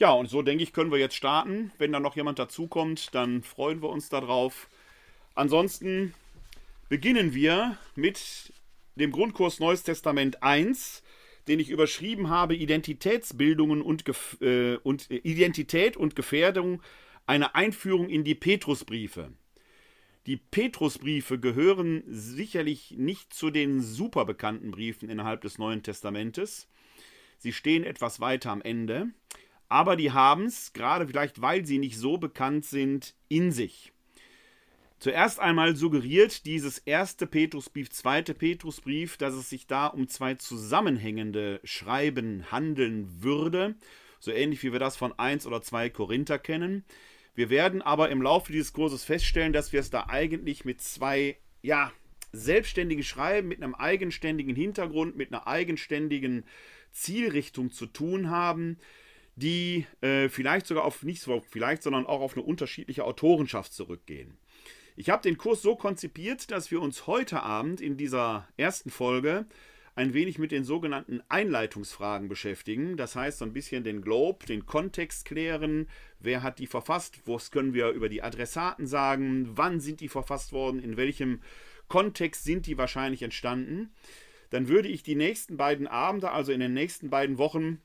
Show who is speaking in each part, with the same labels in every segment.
Speaker 1: Ja, und so denke ich, können wir jetzt starten. Wenn da noch jemand dazukommt, dann freuen wir uns darauf. Ansonsten beginnen wir mit dem Grundkurs Neues Testament 1, den ich überschrieben habe: Identitätsbildungen und, Gef äh, und äh, Identität und Gefährdung, eine Einführung in die Petrusbriefe. Die Petrusbriefe gehören sicherlich nicht zu den super bekannten Briefen innerhalb des Neuen Testamentes. Sie stehen etwas weiter am Ende. Aber die haben es, gerade vielleicht weil sie nicht so bekannt sind, in sich. Zuerst einmal suggeriert dieses erste Petrusbrief, zweite Petrusbrief, dass es sich da um zwei zusammenhängende Schreiben handeln würde, so ähnlich wie wir das von 1 oder 2 Korinther kennen. Wir werden aber im Laufe dieses Kurses feststellen, dass wir es da eigentlich mit zwei, ja, selbstständigen Schreiben, mit einem eigenständigen Hintergrund, mit einer eigenständigen Zielrichtung zu tun haben, die äh, vielleicht sogar auf nicht so vielleicht, sondern auch auf eine unterschiedliche Autorenschaft zurückgehen. Ich habe den Kurs so konzipiert, dass wir uns heute Abend in dieser ersten Folge ein wenig mit den sogenannten Einleitungsfragen beschäftigen. Das heißt, so ein bisschen den Globe, den Kontext klären. Wer hat die verfasst? Was können wir über die Adressaten sagen? Wann sind die verfasst worden? In welchem Kontext sind die wahrscheinlich entstanden? Dann würde ich die nächsten beiden Abende, also in den nächsten beiden Wochen,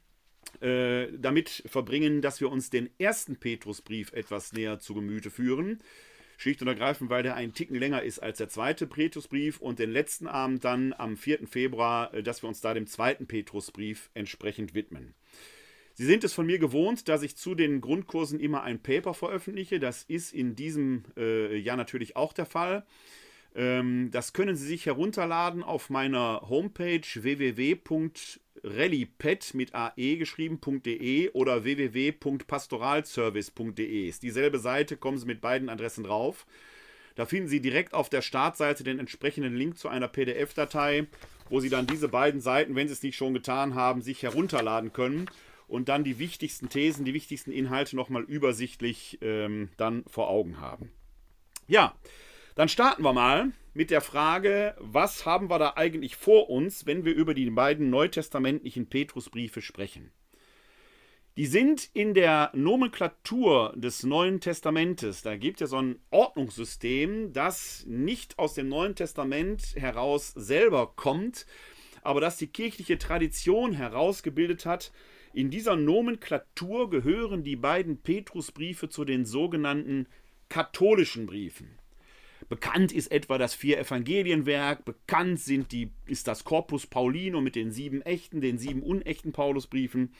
Speaker 1: äh, damit verbringen, dass wir uns den ersten Petrusbrief etwas näher zu Gemüte führen. Schlicht und ergreifend, weil der einen Ticken länger ist als der zweite Petrusbrief und den letzten Abend dann am 4. Februar, äh, dass wir uns da dem zweiten Petrusbrief entsprechend widmen. Sie sind es von mir gewohnt, dass ich zu den Grundkursen immer ein Paper veröffentliche. Das ist in diesem äh, Jahr natürlich auch der Fall. Ähm, das können Sie sich herunterladen auf meiner Homepage www.rallypet mit ae geschrieben.de oder www.pastoralservice.de. Ist dieselbe Seite, kommen Sie mit beiden Adressen drauf. Da finden Sie direkt auf der Startseite den entsprechenden Link zu einer PDF-Datei, wo Sie dann diese beiden Seiten, wenn Sie es nicht schon getan haben, sich herunterladen können und dann die wichtigsten Thesen, die wichtigsten Inhalte nochmal übersichtlich ähm, dann vor Augen haben. Ja, dann starten wir mal mit der Frage, was haben wir da eigentlich vor uns, wenn wir über die beiden neutestamentlichen Petrusbriefe sprechen? Die sind in der Nomenklatur des Neuen Testamentes, da gibt es ja so ein Ordnungssystem, das nicht aus dem Neuen Testament heraus selber kommt, aber das die kirchliche Tradition herausgebildet hat. In dieser Nomenklatur gehören die beiden Petrusbriefe zu den sogenannten katholischen Briefen. Bekannt ist etwa das Vier-Evangelienwerk, bekannt sind die, ist das Corpus Paulino mit den sieben echten, den sieben unechten Paulusbriefen.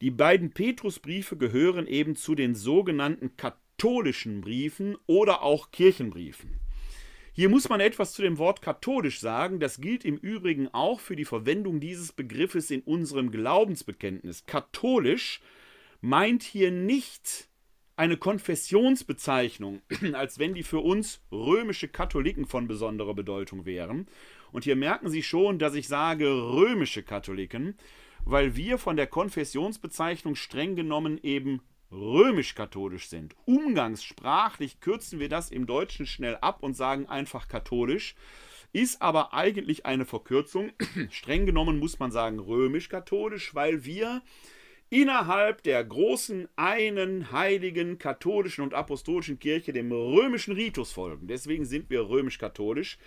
Speaker 1: Die beiden Petrusbriefe gehören eben zu den sogenannten katholischen Briefen oder auch Kirchenbriefen. Hier muss man etwas zu dem Wort katholisch sagen. Das gilt im Übrigen auch für die Verwendung dieses Begriffes in unserem Glaubensbekenntnis. Katholisch meint hier nicht eine Konfessionsbezeichnung, als wenn die für uns römische Katholiken von besonderer Bedeutung wären. Und hier merken Sie schon, dass ich sage römische Katholiken, weil wir von der Konfessionsbezeichnung streng genommen eben römisch-katholisch sind. Umgangssprachlich kürzen wir das im Deutschen schnell ab und sagen einfach katholisch, ist aber eigentlich eine Verkürzung. streng genommen muss man sagen römisch-katholisch, weil wir innerhalb der großen einen heiligen katholischen und apostolischen Kirche dem römischen Ritus folgen. Deswegen sind wir römisch-katholisch.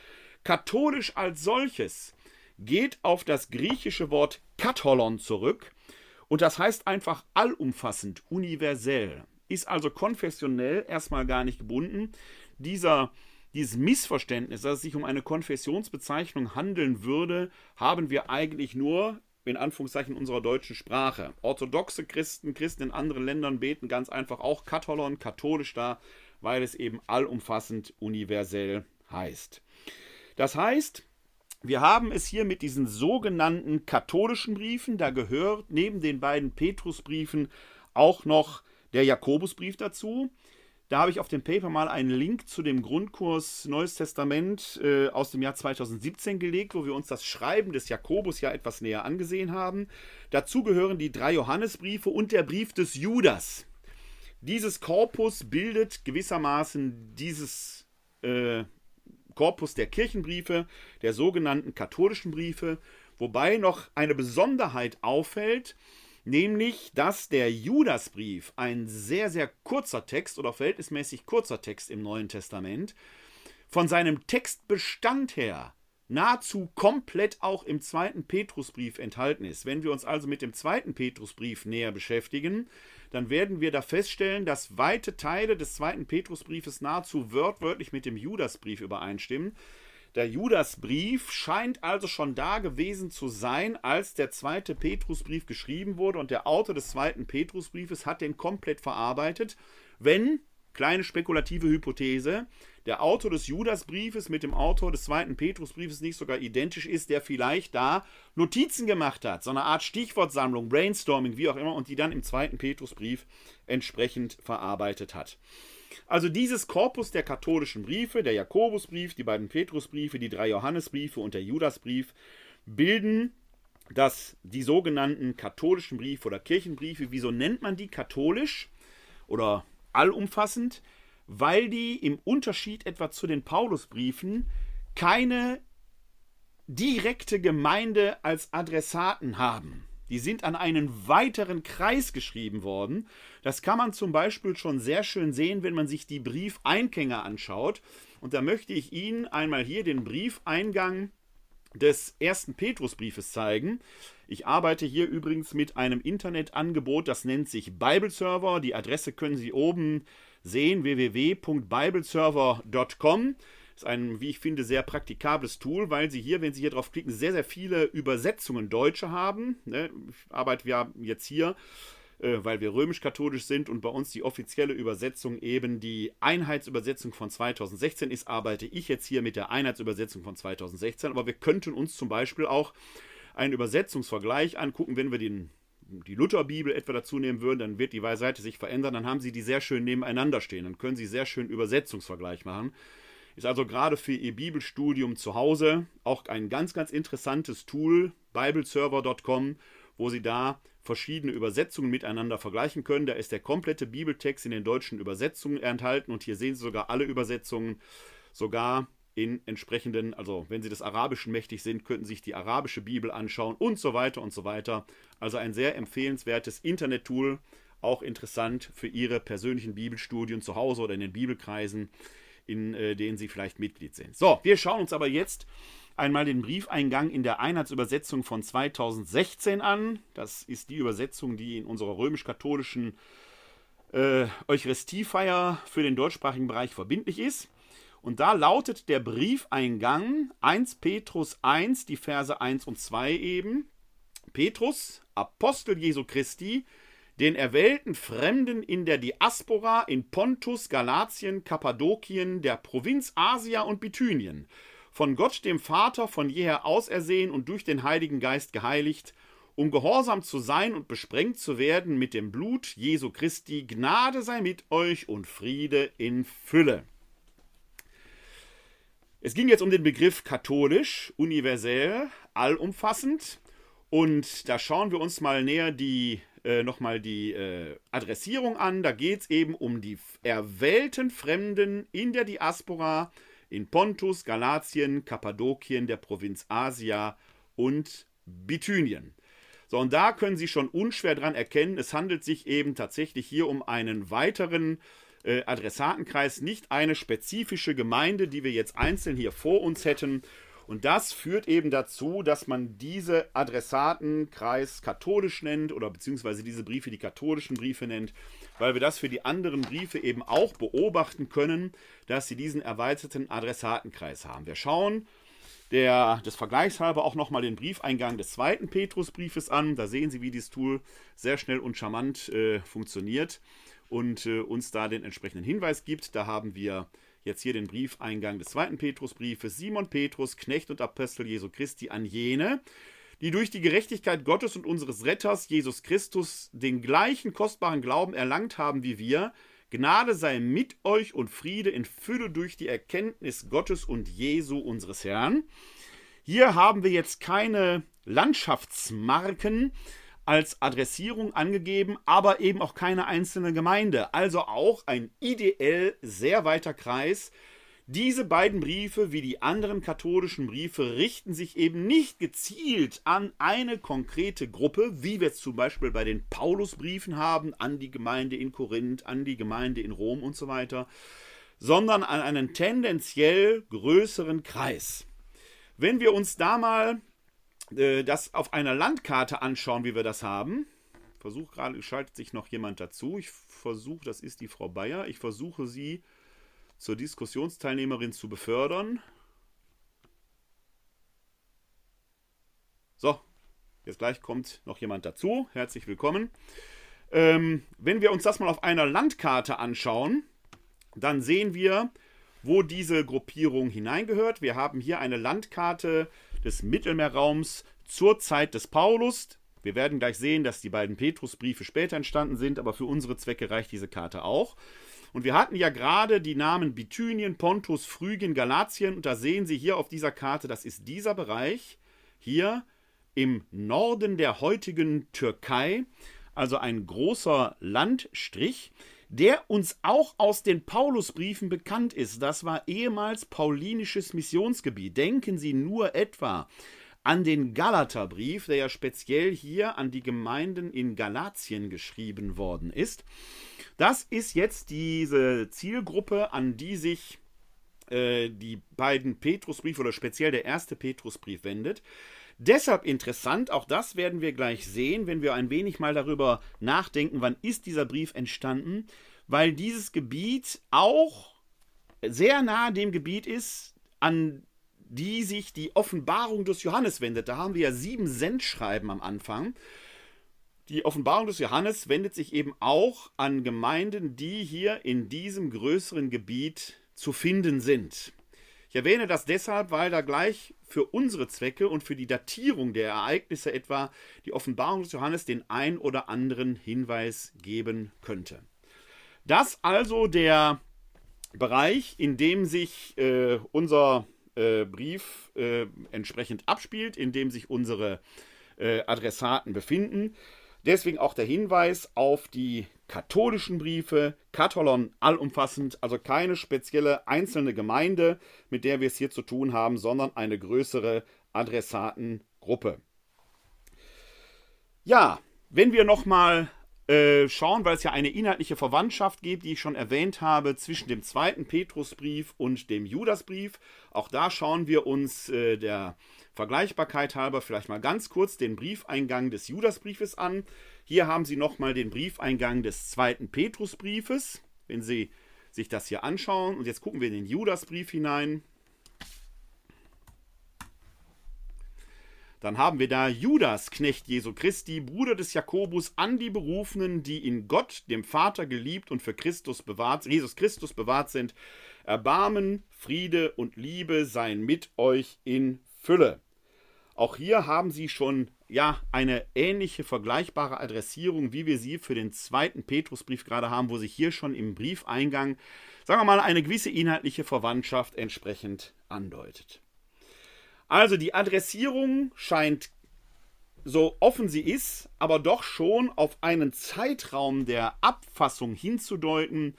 Speaker 1: Katholisch als solches geht auf das griechische Wort katholon zurück und das heißt einfach allumfassend, universell. Ist also konfessionell erstmal gar nicht gebunden. Dieser dieses Missverständnis, dass es sich um eine Konfessionsbezeichnung handeln würde, haben wir eigentlich nur in Anführungszeichen unserer deutschen Sprache. Orthodoxe Christen, Christen in anderen Ländern beten ganz einfach auch Katholon, katholisch da, weil es eben allumfassend universell heißt. Das heißt, wir haben es hier mit diesen sogenannten katholischen Briefen, da gehört neben den beiden Petrusbriefen auch noch der Jakobusbrief dazu. Da habe ich auf dem Paper mal einen Link zu dem Grundkurs Neues Testament äh, aus dem Jahr 2017 gelegt, wo wir uns das Schreiben des Jakobus ja etwas näher angesehen haben. Dazu gehören die drei Johannesbriefe und der Brief des Judas. Dieses Korpus bildet gewissermaßen dieses äh, Korpus der Kirchenbriefe, der sogenannten katholischen Briefe, wobei noch eine Besonderheit auffällt, nämlich dass der Judasbrief, ein sehr, sehr kurzer Text oder verhältnismäßig kurzer Text im Neuen Testament, von seinem Textbestand her nahezu komplett auch im zweiten Petrusbrief enthalten ist. Wenn wir uns also mit dem zweiten Petrusbrief näher beschäftigen, dann werden wir da feststellen, dass weite Teile des zweiten Petrusbriefes nahezu wörtwörtlich mit dem Judasbrief übereinstimmen. Der Judasbrief scheint also schon da gewesen zu sein, als der zweite Petrusbrief geschrieben wurde und der Autor des zweiten Petrusbriefes hat den komplett verarbeitet, wenn, kleine spekulative Hypothese, der Autor des Judasbriefes mit dem Autor des zweiten Petrusbriefes nicht sogar identisch ist, der vielleicht da Notizen gemacht hat, so eine Art Stichwortsammlung, Brainstorming, wie auch immer, und die dann im zweiten Petrusbrief entsprechend verarbeitet hat. Also dieses Korpus der katholischen Briefe, der Jakobusbrief, die beiden Petrusbriefe, die drei Johannesbriefe und der Judasbrief, bilden das, die sogenannten katholischen Briefe oder Kirchenbriefe. Wieso nennt man die katholisch oder allumfassend? Weil die im Unterschied etwa zu den Paulusbriefen keine direkte Gemeinde als Adressaten haben. Die sind an einen weiteren Kreis geschrieben worden. Das kann man zum Beispiel schon sehr schön sehen, wenn man sich die Briefeingänge anschaut. Und da möchte ich Ihnen einmal hier den Briefeingang des ersten Petrusbriefes zeigen. Ich arbeite hier übrigens mit einem Internetangebot, das nennt sich Bibleserver. Die Adresse können Sie oben sehen, www.bibleserver.com ist ein, wie ich finde, sehr praktikables Tool, weil Sie hier, wenn Sie hier drauf klicken, sehr, sehr viele Übersetzungen Deutsche haben. Ne? Ich arbeite ja jetzt hier, äh, weil wir römisch-katholisch sind und bei uns die offizielle Übersetzung eben die Einheitsübersetzung von 2016 ist, arbeite ich jetzt hier mit der Einheitsübersetzung von 2016. Aber wir könnten uns zum Beispiel auch einen Übersetzungsvergleich angucken, wenn wir den die Lutherbibel etwa dazu nehmen würden, dann wird die Seite sich verändern, dann haben Sie die sehr schön nebeneinander stehen. Dann können Sie sehr schön Übersetzungsvergleich machen. Ist also gerade für Ihr Bibelstudium zu Hause auch ein ganz, ganz interessantes Tool, bibleserver.com, wo Sie da verschiedene Übersetzungen miteinander vergleichen können. Da ist der komplette Bibeltext in den deutschen Übersetzungen enthalten und hier sehen Sie sogar alle Übersetzungen, sogar in entsprechenden, also wenn Sie des Arabischen mächtig sind, könnten Sie sich die arabische Bibel anschauen und so weiter und so weiter. Also ein sehr empfehlenswertes Internet-Tool, auch interessant für Ihre persönlichen Bibelstudien zu Hause oder in den Bibelkreisen in äh, denen Sie vielleicht Mitglied sind. So, wir schauen uns aber jetzt einmal den Briefeingang in der Einheitsübersetzung von 2016 an. Das ist die Übersetzung, die in unserer römisch-katholischen äh, Eucharistiefeier für den deutschsprachigen Bereich verbindlich ist. Und da lautet der Briefeingang 1 Petrus 1, die Verse 1 und 2 eben. Petrus, Apostel Jesu Christi, den erwählten Fremden in der Diaspora in Pontus, Galatien, Kappadokien, der Provinz Asia und Bithynien, von Gott dem Vater von jeher ausersehen und durch den Heiligen Geist geheiligt, um gehorsam zu sein und besprengt zu werden mit dem Blut Jesu Christi, Gnade sei mit euch und Friede in Fülle. Es ging jetzt um den Begriff katholisch, universell, allumfassend. Und da schauen wir uns mal näher die äh, nochmal die äh, Adressierung an. Da geht es eben um die erwählten Fremden in der Diaspora in Pontus, Galatien, Kappadokien, der Provinz Asia und Bithynien. So, und da können Sie schon unschwer dran erkennen, es handelt sich eben tatsächlich hier um einen weiteren äh, Adressatenkreis, nicht eine spezifische Gemeinde, die wir jetzt einzeln hier vor uns hätten. Und das führt eben dazu, dass man diese Adressatenkreis katholisch nennt oder beziehungsweise diese Briefe die katholischen Briefe nennt, weil wir das für die anderen Briefe eben auch beobachten können, dass sie diesen erweiterten Adressatenkreis haben. Wir schauen der, des Vergleichshalber auch nochmal den Briefeingang des zweiten Petrusbriefes an. Da sehen Sie, wie dieses Tool sehr schnell und charmant äh, funktioniert und äh, uns da den entsprechenden Hinweis gibt. Da haben wir jetzt hier den Briefeingang des zweiten Petrusbriefes. Simon Petrus, Knecht und Apostel Jesu Christi an jene, die durch die Gerechtigkeit Gottes und unseres Retters Jesus Christus den gleichen kostbaren Glauben erlangt haben wie wir. Gnade sei mit euch und Friede in Fülle durch die Erkenntnis Gottes und Jesu unseres Herrn. Hier haben wir jetzt keine Landschaftsmarken, als Adressierung angegeben, aber eben auch keine einzelne Gemeinde. Also auch ein ideell sehr weiter Kreis, Diese beiden Briefe, wie die anderen katholischen Briefe, richten sich eben nicht gezielt an eine konkrete Gruppe, wie wir es zum Beispiel bei den Paulusbriefen haben, an die Gemeinde in Korinth, an die Gemeinde in Rom und so weiter, sondern an einen tendenziell größeren Kreis. Wenn wir uns da mal äh, das auf einer Landkarte anschauen, wie wir das haben, versuche gerade, schaltet sich noch jemand dazu. Ich versuche, das ist die Frau Bayer, ich versuche sie zur Diskussionsteilnehmerin zu befördern. So, jetzt gleich kommt noch jemand dazu. Herzlich willkommen. Ähm, wenn wir uns das mal auf einer Landkarte anschauen, dann sehen wir, wo diese Gruppierung hineingehört. Wir haben hier eine Landkarte des Mittelmeerraums zur Zeit des Paulus. Wir werden gleich sehen, dass die beiden Petrusbriefe später entstanden sind, aber für unsere Zwecke reicht diese Karte auch. Und wir hatten ja gerade die Namen Bithynien, Pontus, Phrygien, Galatien. Und da sehen Sie hier auf dieser Karte, das ist dieser Bereich hier im Norden der heutigen Türkei. Also ein großer Landstrich, der uns auch aus den Paulusbriefen bekannt ist. Das war ehemals paulinisches Missionsgebiet. Denken Sie nur etwa an den Galaterbrief, der ja speziell hier an die Gemeinden in Galatien geschrieben worden ist. Das ist jetzt diese Zielgruppe, an die sich äh, die beiden Petrusbriefe oder speziell der erste Petrusbrief wendet. Deshalb interessant, auch das werden wir gleich sehen, wenn wir ein wenig mal darüber nachdenken, wann ist dieser Brief entstanden, weil dieses Gebiet auch sehr nahe dem Gebiet ist, an die sich die Offenbarung des Johannes wendet. Da haben wir ja sieben Sendschreiben am Anfang die Offenbarung des Johannes wendet sich eben auch an Gemeinden, die hier in diesem größeren Gebiet zu finden sind. Ich erwähne das deshalb, weil da gleich für unsere Zwecke und für die Datierung der Ereignisse etwa die Offenbarung des Johannes den ein oder anderen Hinweis geben könnte. Das also der Bereich, in dem sich äh, unser äh, Brief äh, entsprechend abspielt, in dem sich unsere äh, Adressaten befinden. Deswegen auch der Hinweis auf die katholischen Briefe, Katholon allumfassend, also keine spezielle einzelne Gemeinde, mit der wir es hier zu tun haben, sondern eine größere Adressatengruppe. Ja, wenn wir nochmal äh, schauen, weil es ja eine inhaltliche Verwandtschaft gibt, die ich schon erwähnt habe, zwischen dem zweiten Petrusbrief und dem Judasbrief. Auch da schauen wir uns äh, der Vergleichbarkeit halber vielleicht mal ganz kurz den Briefeingang des Judasbriefes an. Hier haben Sie nochmal den Briefeingang des zweiten Petrusbriefes, wenn Sie sich das hier anschauen. Und jetzt gucken wir in den Judasbrief hinein. Dann haben wir da Judas, Knecht Jesu Christi, Bruder des Jakobus, an die Berufenen, die in Gott, dem Vater, geliebt und für Christus bewahrt, Jesus Christus bewahrt sind. Erbarmen, Friede und Liebe seien mit euch in Fülle. Auch hier haben Sie schon ja eine ähnliche vergleichbare Adressierung, wie wir sie für den zweiten Petrusbrief gerade haben, wo sich hier schon im Briefeingang, sagen wir mal, eine gewisse inhaltliche Verwandtschaft entsprechend andeutet. Also die Adressierung scheint so offen sie ist, aber doch schon auf einen Zeitraum der Abfassung hinzudeuten,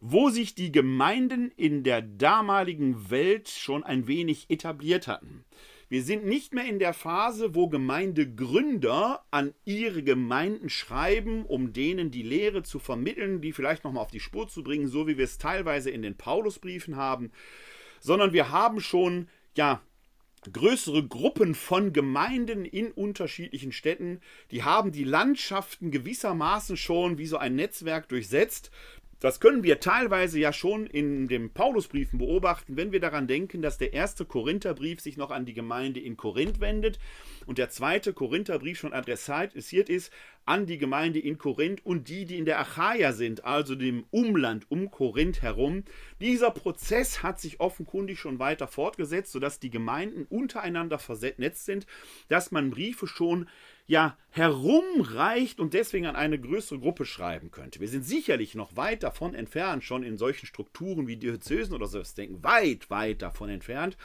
Speaker 1: wo sich die Gemeinden in der damaligen Welt schon ein wenig etabliert hatten. Wir sind nicht mehr in der Phase, wo Gemeindegründer an ihre Gemeinden schreiben, um denen die Lehre zu vermitteln, die vielleicht nochmal auf die Spur zu bringen, so wie wir es teilweise in den Paulusbriefen haben, sondern wir haben schon, ja, größere Gruppen von Gemeinden in unterschiedlichen Städten, die haben die Landschaften gewissermaßen schon wie so ein Netzwerk durchsetzt. Das können wir teilweise ja schon in den Paulusbriefen beobachten, wenn wir daran denken, dass der erste Korintherbrief sich noch an die Gemeinde in Korinth wendet und der zweite Korintherbrief schon adressiert ist an die Gemeinde in Korinth und die, die in der Achaia sind, also dem Umland um Korinth herum. Dieser Prozess hat sich offenkundig schon weiter fortgesetzt, sodass die Gemeinden untereinander vernetzt sind, dass man Briefe schon ja herumreicht und deswegen an eine größere Gruppe schreiben könnte. Wir sind sicherlich noch weit davon entfernt, schon in solchen Strukturen wie Diözesen oder so denken, weit, weit davon entfernt.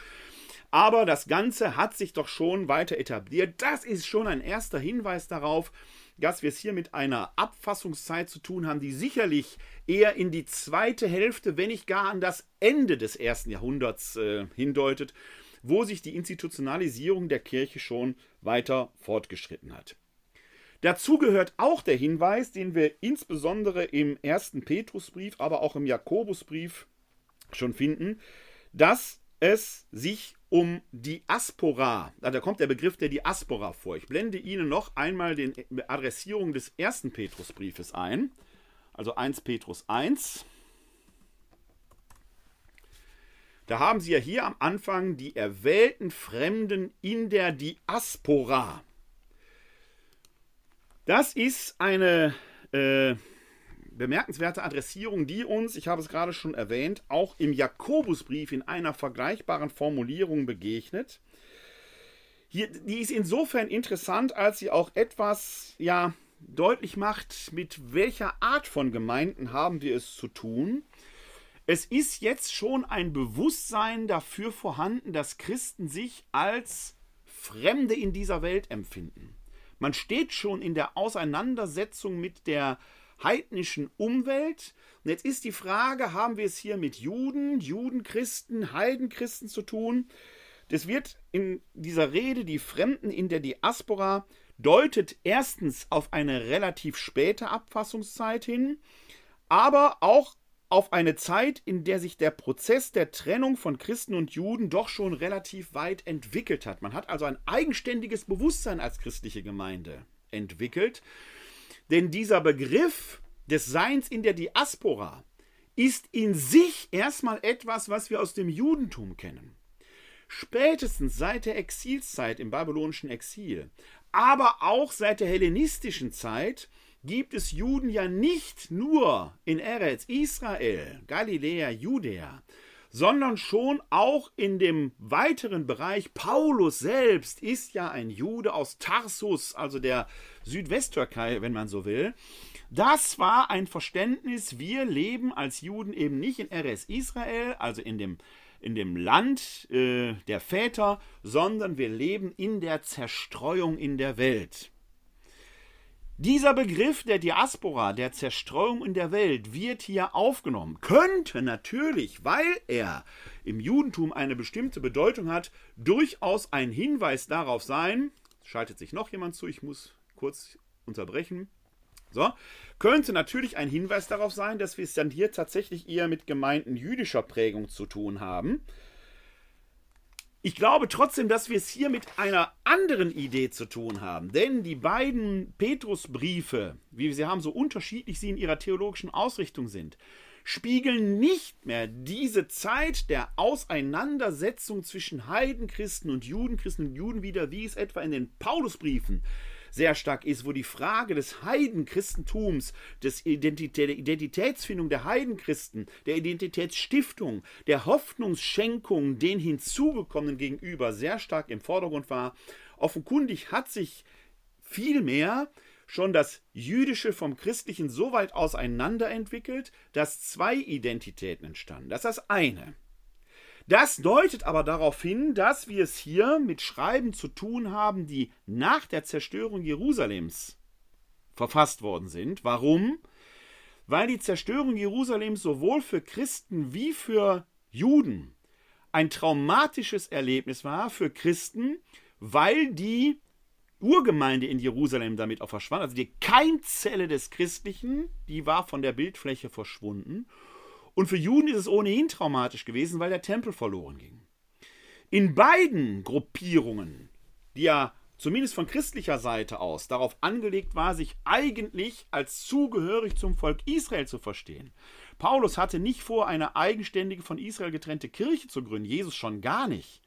Speaker 1: Aber das Ganze hat sich doch schon weiter etabliert. Das ist schon ein erster Hinweis darauf, dass wir es hier mit einer Abfassungszeit zu tun haben, die sicherlich eher in die zweite Hälfte, wenn nicht gar an das Ende des ersten Jahrhunderts äh, hindeutet, wo sich die Institutionalisierung der Kirche schon weiter fortgeschritten hat. Dazu gehört auch der Hinweis, den wir insbesondere im ersten Petrusbrief, aber auch im Jakobusbrief schon finden, dass es sich um Diaspora, da kommt der Begriff der Diaspora vor. Ich blende Ihnen noch einmal die Adressierung des ersten Petrusbriefes ein, also 1 Petrus 1. Da haben Sie ja hier am Anfang die erwählten Fremden in der Diaspora. Das ist eine äh, bemerkenswerte Adressierung, die uns, ich habe es gerade schon erwähnt, auch im Jakobusbrief in einer vergleichbaren Formulierung begegnet. Hier, die ist insofern interessant, als sie auch etwas ja, deutlich macht, mit welcher Art von Gemeinden haben wir es zu tun. Es ist jetzt schon ein Bewusstsein dafür vorhanden, dass Christen sich als Fremde in dieser Welt empfinden. Man steht schon in der Auseinandersetzung mit der heidnischen Umwelt. Und jetzt ist die Frage, haben wir es hier mit Juden, Judenchristen, Heidenchristen zu tun? Das wird in dieser Rede, die Fremden in der Diaspora, deutet erstens auf eine relativ späte Abfassungszeit hin, aber auch auf eine Zeit, in der sich der Prozess der Trennung von Christen und Juden doch schon relativ weit entwickelt hat. Man hat also ein eigenständiges Bewusstsein als christliche Gemeinde entwickelt. Denn dieser Begriff des Seins in der Diaspora ist in sich erstmal etwas, was wir aus dem Judentum kennen. Spätestens seit der Exilszeit im babylonischen Exil, aber auch seit der hellenistischen Zeit gibt es Juden ja nicht nur in Eretz Israel, Galiläa, Judäa, sondern schon auch in dem weiteren Bereich. Paulus selbst ist ja ein Jude aus Tarsus, also der Südwesttürkei, wenn man so will. Das war ein Verständnis, wir leben als Juden eben nicht in Eretz Israel, also in dem in dem Land äh, der Väter, sondern wir leben in der Zerstreuung in der Welt. Dieser Begriff der Diaspora, der Zerstreuung in der Welt, wird hier aufgenommen. Könnte natürlich, weil er im Judentum eine bestimmte Bedeutung hat, durchaus ein Hinweis darauf sein, schaltet sich noch jemand zu, ich muss kurz unterbrechen. So, könnte natürlich ein Hinweis darauf sein, dass wir es dann hier tatsächlich eher mit Gemeinden jüdischer Prägung zu tun haben. Ich glaube trotzdem, dass wir es hier mit einer anderen Idee zu tun haben. Denn die beiden Petrusbriefe, wie wir sie haben, so unterschiedlich sie in ihrer theologischen Ausrichtung sind, spiegeln nicht mehr diese Zeit der Auseinandersetzung zwischen Heidenchristen und Judenchristen und Juden wieder, wie es etwa in den Paulusbriefen sehr stark ist, wo die Frage des Heidenchristentums, des Identität, der Identitätsfindung der Heidenchristen, der Identitätsstiftung, der Hoffnungsschenkung den hinzugekommenen gegenüber sehr stark im Vordergrund war. Offenkundig hat sich vielmehr schon das Jüdische vom Christlichen so weit auseinanderentwickelt, dass zwei Identitäten entstanden. Das ist das eine. Das deutet aber darauf hin, dass wir es hier mit Schreiben zu tun haben, die nach der Zerstörung Jerusalems verfasst worden sind. Warum? Weil die Zerstörung Jerusalems sowohl für Christen wie für Juden ein traumatisches Erlebnis war für Christen, weil die Urgemeinde in Jerusalem damit auch verschwand. Also die Keimzelle des Christlichen, die war von der Bildfläche verschwunden. Und für Juden ist es ohnehin traumatisch gewesen, weil der Tempel verloren ging. In beiden Gruppierungen, die ja zumindest von christlicher Seite aus darauf angelegt war, sich eigentlich als zugehörig zum Volk Israel zu verstehen. Paulus hatte nicht vor, eine eigenständige von Israel getrennte Kirche zu gründen, Jesus schon gar nicht.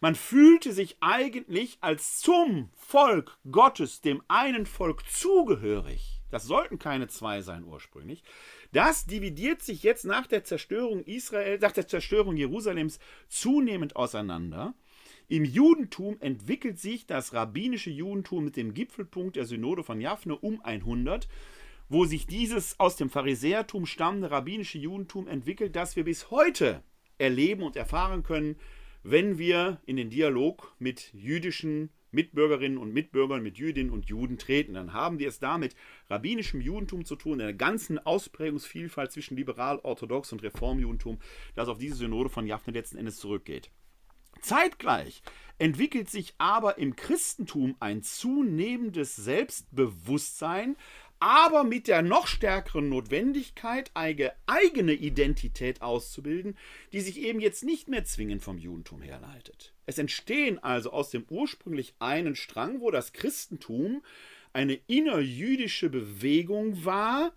Speaker 1: Man fühlte sich eigentlich als zum Volk Gottes, dem einen Volk zugehörig. Das sollten keine zwei sein ursprünglich. Das dividiert sich jetzt nach der Zerstörung Israel, nach der Zerstörung Jerusalems zunehmend auseinander. Im Judentum entwickelt sich das rabbinische Judentum mit dem Gipfelpunkt der Synode von Japhne um 100, wo sich dieses aus dem Pharisäertum stammende rabbinische Judentum entwickelt, das wir bis heute erleben und erfahren können, wenn wir in den Dialog mit jüdischen Mitbürgerinnen und Mitbürgern, mit Jüdinnen und Juden treten. Dann haben wir es da mit rabbinischem Judentum zu tun, einer ganzen Ausprägungsvielfalt zwischen liberal, orthodox und Reformjudentum, das auf diese Synode von Jaffne letzten Endes zurückgeht. Zeitgleich entwickelt sich aber im Christentum ein zunehmendes Selbstbewusstsein, aber mit der noch stärkeren Notwendigkeit, eine eigene Identität auszubilden, die sich eben jetzt nicht mehr zwingend vom Judentum herleitet. Es entstehen also aus dem ursprünglich einen Strang, wo das Christentum eine innerjüdische Bewegung war,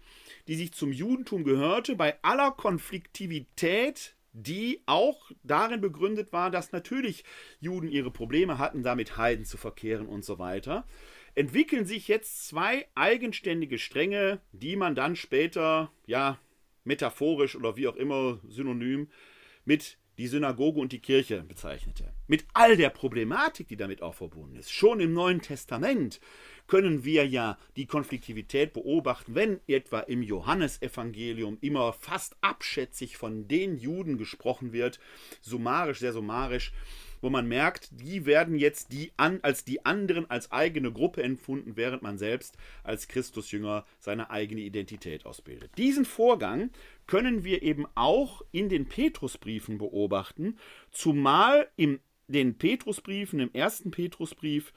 Speaker 1: die sich zum Judentum gehörte, bei aller Konfliktivität, die auch darin begründet war, dass natürlich Juden ihre Probleme hatten, damit Heiden zu verkehren und so weiter entwickeln sich jetzt zwei eigenständige Stränge, die man dann später, ja, metaphorisch oder wie auch immer synonym mit die Synagoge und die Kirche bezeichnete. Mit all der Problematik, die damit auch verbunden ist. Schon im Neuen Testament können wir ja die Konfliktivität beobachten, wenn etwa im Johannesevangelium immer fast abschätzig von den Juden gesprochen wird, summarisch, sehr summarisch, wo man merkt, die werden jetzt die an, als die anderen als eigene Gruppe empfunden, während man selbst als Christusjünger seine eigene Identität ausbildet. Diesen Vorgang können wir eben auch in den Petrusbriefen beobachten, zumal in den Petrusbriefen, im ersten Petrusbrief,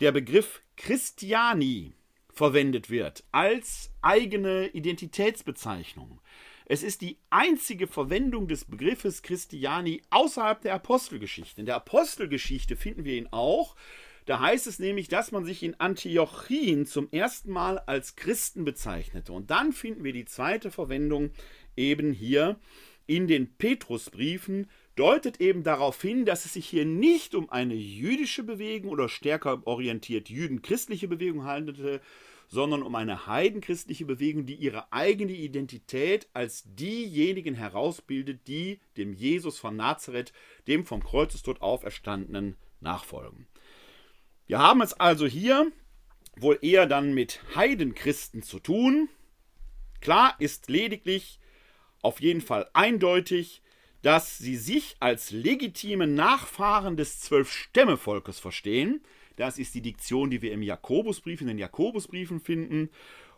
Speaker 1: der Begriff Christiani verwendet wird als eigene Identitätsbezeichnung. Es ist die einzige Verwendung des Begriffes Christiani außerhalb der Apostelgeschichte. In der Apostelgeschichte finden wir ihn auch. Da heißt es nämlich, dass man sich in Antiochien zum ersten Mal als Christen bezeichnete. Und dann finden wir die zweite Verwendung eben hier in den Petrusbriefen, deutet eben darauf hin, dass es sich hier nicht um eine jüdische Bewegung oder stärker orientiert jüdenchristliche Bewegung handelte, sondern um eine heidenchristliche Bewegung, die ihre eigene Identität als diejenigen herausbildet, die dem Jesus von Nazareth, dem vom Kreuzestod auferstandenen, nachfolgen. Wir haben es also hier wohl eher dann mit Heidenchristen zu tun. Klar ist lediglich auf jeden Fall eindeutig, dass sie sich als legitime Nachfahren des Zwölf-Stämme-Volkes verstehen, das ist die Diktion, die wir im Jakobusbrief, in den Jakobusbriefen finden.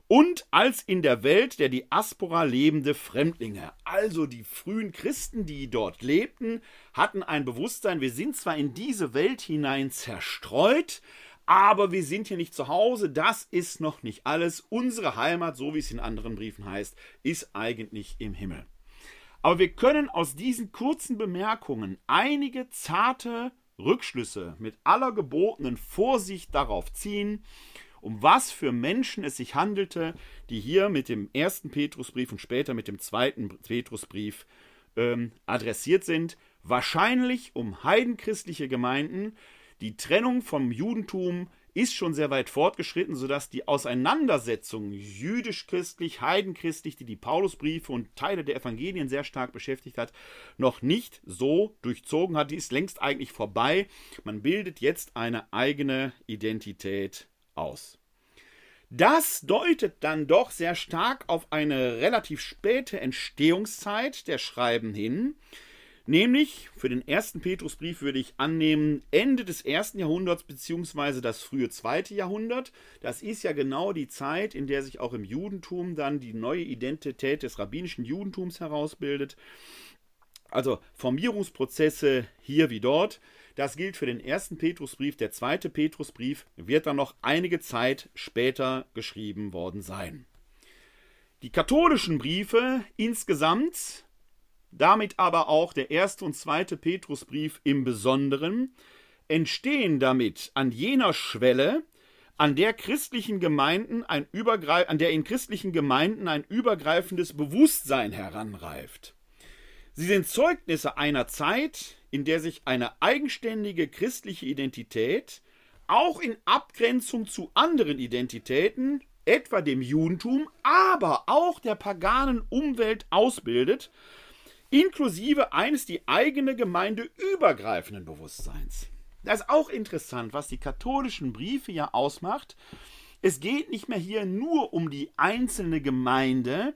Speaker 1: Und als in der Welt der Diaspora lebende Fremdlinge. Also die frühen Christen, die dort lebten, hatten ein Bewusstsein, wir sind zwar in diese Welt hinein zerstreut, aber wir sind hier nicht zu Hause, das ist noch nicht alles. Unsere Heimat, so wie es in anderen Briefen heißt, ist eigentlich im Himmel. Aber wir können aus diesen kurzen Bemerkungen einige zarte Rückschlüsse mit aller gebotenen Vorsicht darauf ziehen, um was für Menschen es sich handelte, die hier mit dem ersten Petrusbrief und später mit dem zweiten Petrusbrief ähm, adressiert sind. Wahrscheinlich um heidenchristliche Gemeinden. Die Trennung vom Judentum ist schon sehr weit fortgeschritten, sodass die Auseinandersetzung jüdisch-christlich, heidenchristlich, die die Paulusbriefe und Teile der Evangelien sehr stark beschäftigt hat, noch nicht so durchzogen hat. Die ist längst eigentlich vorbei. Man bildet jetzt eine eigene Identität aus. Das deutet dann doch sehr stark auf eine relativ späte Entstehungszeit der Schreiben hin. Nämlich für den ersten Petrusbrief würde ich annehmen Ende des ersten Jahrhunderts beziehungsweise das frühe zweite Jahrhundert. Das ist ja genau die Zeit, in der sich auch im Judentum dann die neue Identität des rabbinischen Judentums herausbildet. Also Formierungsprozesse hier wie dort. Das gilt für den ersten Petrusbrief. Der zweite Petrusbrief wird dann noch einige Zeit später geschrieben worden sein. Die katholischen Briefe insgesamt damit aber auch der erste und zweite Petrusbrief im Besonderen, entstehen damit an jener Schwelle, an der christlichen Gemeinden ein an der in christlichen Gemeinden ein übergreifendes Bewusstsein heranreift. Sie sind Zeugnisse einer Zeit, in der sich eine eigenständige christliche Identität auch in Abgrenzung zu anderen Identitäten, etwa dem Judentum, aber auch der paganen Umwelt ausbildet inklusive eines die eigene Gemeinde übergreifenden Bewusstseins. Das ist auch interessant, was die katholischen Briefe ja ausmacht. Es geht nicht mehr hier nur um die einzelne Gemeinde,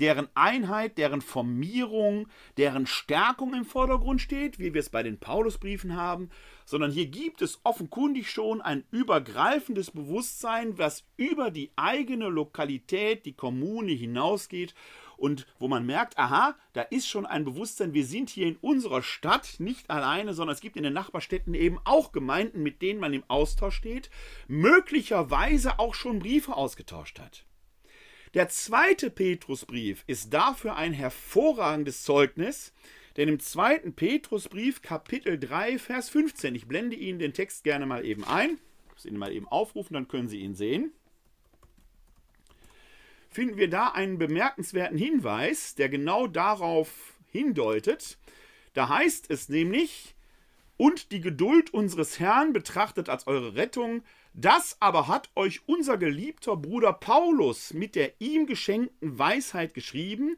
Speaker 1: deren Einheit, deren Formierung, deren Stärkung im Vordergrund steht, wie wir es bei den Paulusbriefen haben, sondern hier gibt es offenkundig schon ein übergreifendes Bewusstsein, was über die eigene Lokalität, die Kommune hinausgeht und wo man merkt, aha, da ist schon ein Bewusstsein, wir sind hier in unserer Stadt nicht alleine, sondern es gibt in den Nachbarstädten eben auch Gemeinden, mit denen man im Austausch steht, möglicherweise auch schon Briefe ausgetauscht hat. Der zweite Petrusbrief ist dafür ein hervorragendes Zeugnis, denn im zweiten Petrusbrief, Kapitel 3, Vers 15, ich blende Ihnen den Text gerne mal eben ein, ich muss ihn mal eben aufrufen, dann können Sie ihn sehen finden wir da einen bemerkenswerten Hinweis, der genau darauf hindeutet. Da heißt es nämlich, und die Geduld unseres Herrn betrachtet als eure Rettung, das aber hat euch unser geliebter Bruder Paulus mit der ihm geschenkten Weisheit geschrieben.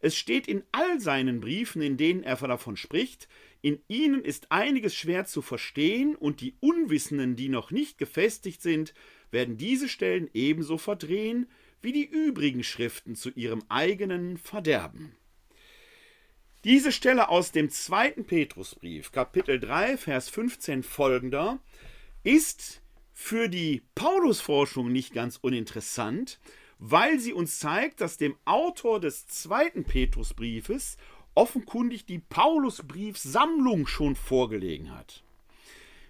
Speaker 1: Es steht in all seinen Briefen, in denen er davon spricht, in ihnen ist einiges schwer zu verstehen, und die Unwissenden, die noch nicht gefestigt sind, werden diese Stellen ebenso verdrehen, wie die übrigen Schriften zu ihrem eigenen Verderben. Diese Stelle aus dem zweiten Petrusbrief, Kapitel 3, Vers 15 folgender, ist für die Paulusforschung nicht ganz uninteressant, weil sie uns zeigt, dass dem Autor des zweiten Petrusbriefes offenkundig die Paulusbriefsammlung schon vorgelegen hat.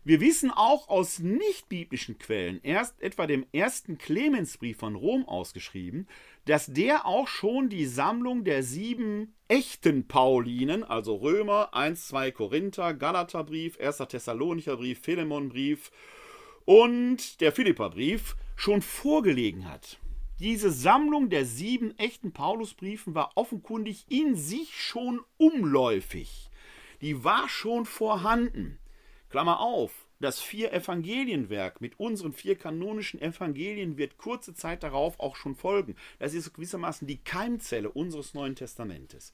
Speaker 1: Wir wissen auch aus nicht-biblischen Quellen, erst etwa dem ersten Clemensbrief von Rom ausgeschrieben, dass der auch schon die Sammlung der sieben echten Paulinen, also Römer, 1, 2 Korinther, Galaterbrief, 1. Thessalonicher Brief, Philemonbrief und der Philipperbrief schon vorgelegen hat. Diese Sammlung der sieben echten Paulusbriefen war offenkundig in sich schon umläufig. Die war schon vorhanden. Klammer auf, das Vier-Evangelienwerk mit unseren vier kanonischen Evangelien wird kurze Zeit darauf auch schon folgen. Das ist gewissermaßen die Keimzelle unseres Neuen Testamentes.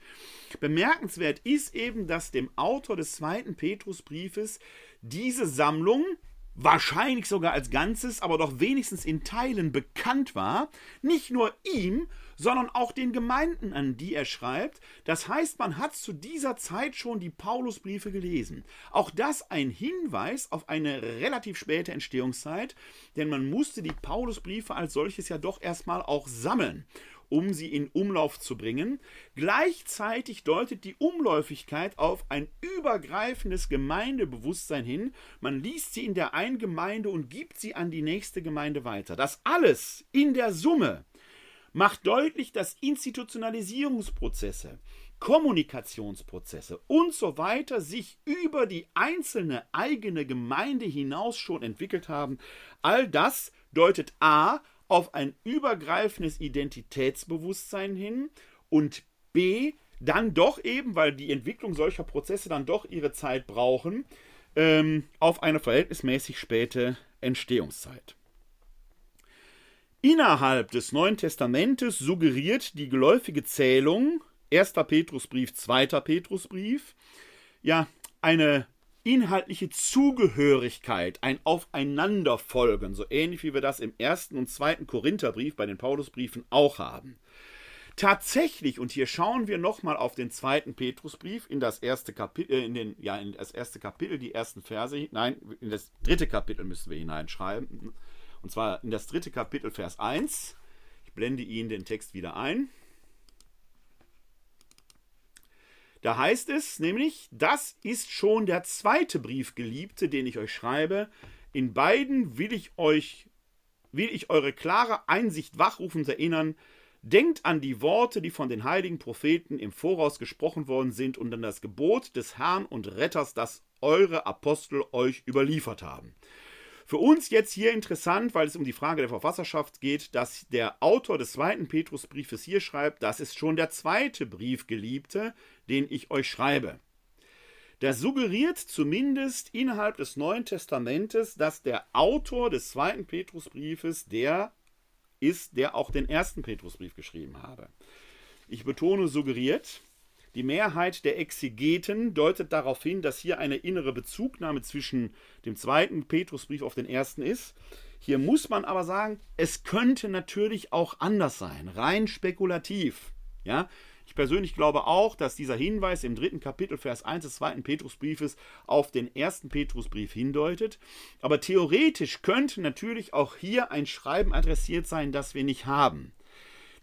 Speaker 1: Bemerkenswert ist eben, dass dem Autor des zweiten Petrusbriefes diese Sammlung wahrscheinlich sogar als Ganzes, aber doch wenigstens in Teilen bekannt war, nicht nur ihm, sondern auch den Gemeinden, an die er schreibt. Das heißt, man hat zu dieser Zeit schon die Paulusbriefe gelesen. Auch das ein Hinweis auf eine relativ späte Entstehungszeit, denn man musste die Paulusbriefe als solches ja doch erstmal auch sammeln um sie in Umlauf zu bringen. Gleichzeitig deutet die Umläufigkeit auf ein übergreifendes Gemeindebewusstsein hin. Man liest sie in der einen Gemeinde und gibt sie an die nächste Gemeinde weiter. Das alles in der Summe macht deutlich, dass Institutionalisierungsprozesse, Kommunikationsprozesse und so weiter sich über die einzelne eigene Gemeinde hinaus schon entwickelt haben. All das deutet A auf ein übergreifendes Identitätsbewusstsein hin und B, dann doch eben, weil die Entwicklung solcher Prozesse dann doch ihre Zeit brauchen, ähm, auf eine verhältnismäßig späte Entstehungszeit. Innerhalb des Neuen Testamentes suggeriert die geläufige Zählung 1. Petrusbrief, 2. Petrusbrief, ja, eine inhaltliche Zugehörigkeit, ein Aufeinanderfolgen, so ähnlich wie wir das im ersten und zweiten Korintherbrief bei den Paulusbriefen auch haben. Tatsächlich, und hier schauen wir nochmal auf den zweiten Petrusbrief, in das erste Kapitel, äh, in den, ja, in das erste Kapitel, die ersten Verse, nein, in das dritte Kapitel müssen wir hineinschreiben, und zwar in das dritte Kapitel, Vers 1. Ich blende Ihnen den Text wieder ein. Da heißt es nämlich, das ist schon der zweite Brief, Geliebte, den ich euch schreibe. In beiden will ich euch, will ich eure klare Einsicht wachrufend erinnern. Denkt an die Worte, die von den heiligen Propheten im Voraus gesprochen worden sind und an das Gebot des Herrn und Retters, das eure Apostel euch überliefert haben. Für uns jetzt hier interessant, weil es um die Frage der Verfasserschaft geht, dass der Autor des zweiten Petrusbriefes hier schreibt, das ist schon der zweite Brief, Geliebte, den ich euch schreibe. Das suggeriert zumindest innerhalb des Neuen Testamentes, dass der Autor des zweiten Petrusbriefes der ist, der auch den ersten Petrusbrief geschrieben habe. Ich betone suggeriert, die Mehrheit der Exegeten deutet darauf hin, dass hier eine innere Bezugnahme zwischen dem zweiten Petrusbrief auf den ersten ist. Hier muss man aber sagen, es könnte natürlich auch anders sein, rein spekulativ. Ja, ich persönlich glaube auch, dass dieser Hinweis im dritten Kapitel, Vers 1 des zweiten Petrusbriefes auf den ersten Petrusbrief hindeutet. Aber theoretisch könnte natürlich auch hier ein Schreiben adressiert sein, das wir nicht haben.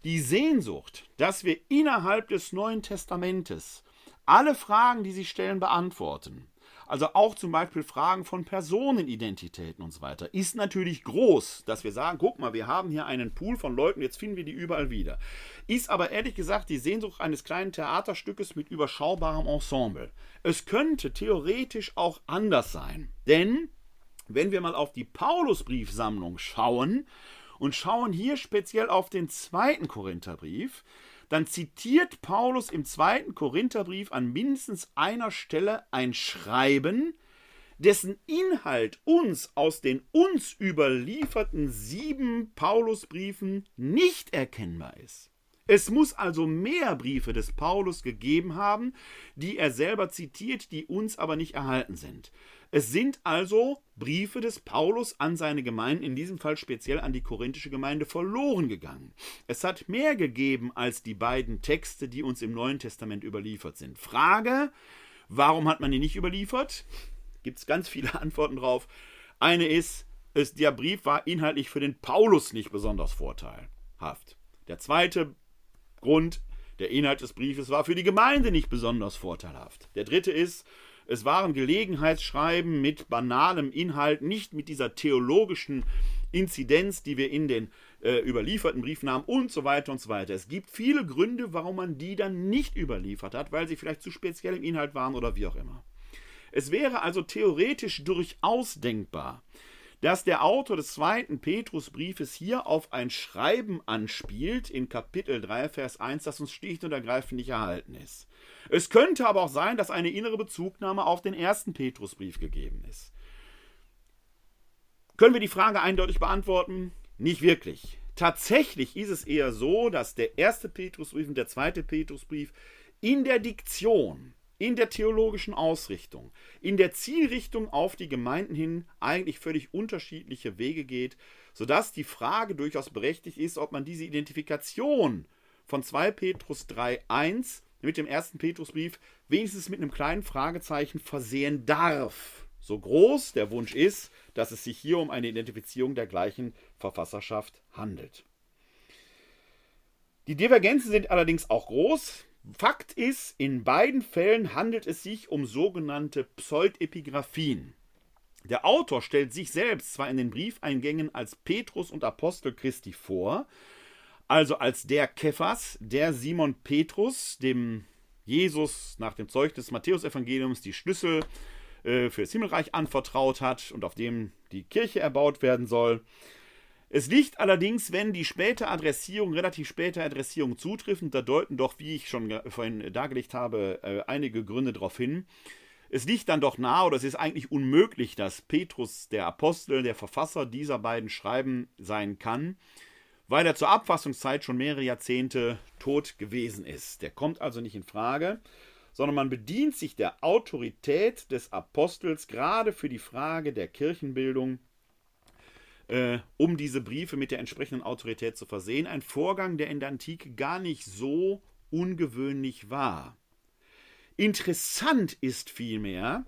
Speaker 1: Die Sehnsucht, dass wir innerhalb des Neuen Testamentes alle Fragen, die sie stellen, beantworten. Also auch zum Beispiel Fragen von Personenidentitäten und so weiter, ist natürlich groß, dass wir sagen, guck mal, wir haben hier einen Pool von Leuten, jetzt finden wir die überall wieder. Ist aber ehrlich gesagt die Sehnsucht eines kleinen Theaterstückes mit überschaubarem Ensemble. Es könnte theoretisch auch anders sein. Denn, wenn wir mal auf die Paulusbriefsammlung schauen und schauen hier speziell auf den zweiten Korintherbrief, dann zitiert Paulus im zweiten Korintherbrief an mindestens einer Stelle ein Schreiben, dessen Inhalt uns aus den uns überlieferten sieben Paulusbriefen nicht erkennbar ist. Es muss also mehr Briefe des Paulus gegeben haben, die er selber zitiert, die uns aber nicht erhalten sind. Es sind also Briefe des Paulus an seine Gemeinden, in diesem Fall speziell an die korinthische Gemeinde, verloren gegangen. Es hat mehr gegeben als die beiden Texte, die uns im Neuen Testament überliefert sind. Frage, warum hat man die nicht überliefert? Gibt es ganz viele Antworten drauf. Eine ist, es, der Brief war inhaltlich für den Paulus nicht besonders vorteilhaft. Der zweite Grund, der Inhalt des Briefes war für die Gemeinde nicht besonders vorteilhaft. Der dritte ist, es waren Gelegenheitsschreiben mit banalem Inhalt, nicht mit dieser theologischen Inzidenz, die wir in den äh, überlieferten Briefen haben und so weiter und so weiter. Es gibt viele Gründe, warum man die dann nicht überliefert hat, weil sie vielleicht zu speziell im Inhalt waren oder wie auch immer. Es wäre also theoretisch durchaus denkbar, dass der Autor des zweiten Petrusbriefes hier auf ein Schreiben anspielt in Kapitel 3, Vers 1, das uns schlicht und ergreifend nicht erhalten ist. Es könnte aber auch sein, dass eine innere Bezugnahme auf den ersten Petrusbrief gegeben ist. Können wir die Frage eindeutig beantworten? Nicht wirklich. Tatsächlich ist es eher so, dass der erste Petrusbrief und der zweite Petrusbrief in der Diktion in der theologischen Ausrichtung, in der Zielrichtung auf die Gemeinden hin eigentlich völlig unterschiedliche Wege geht, sodass die Frage durchaus berechtigt ist, ob man diese Identifikation von 2 Petrus 3.1 mit dem ersten Petrusbrief wenigstens mit einem kleinen Fragezeichen versehen darf. So groß der Wunsch ist, dass es sich hier um eine Identifizierung der gleichen Verfasserschaft handelt. Die Divergenzen sind allerdings auch groß. Fakt ist, in beiden Fällen handelt es sich um sogenannte Pseudepigraphien. Der Autor stellt sich selbst zwar in den Briefeingängen als Petrus und Apostel Christi vor, also als der Kephas, der Simon Petrus, dem Jesus nach dem Zeugnis des Matthäusevangeliums die Schlüssel äh, für das Himmelreich anvertraut hat und auf dem die Kirche erbaut werden soll. Es liegt allerdings, wenn die späte Adressierung, relativ späte Adressierung zutrifft, da deuten doch, wie ich schon vorhin dargelegt habe, äh, einige Gründe darauf hin. Es liegt dann doch nahe, oder es ist eigentlich unmöglich, dass Petrus, der Apostel, der Verfasser dieser beiden Schreiben sein kann, weil er zur Abfassungszeit schon mehrere Jahrzehnte tot gewesen ist. Der kommt also nicht in Frage, sondern man bedient sich der Autorität des Apostels gerade für die Frage der Kirchenbildung äh, um diese Briefe mit der entsprechenden Autorität zu versehen. Ein Vorgang, der in der Antike gar nicht so ungewöhnlich war. Interessant ist vielmehr,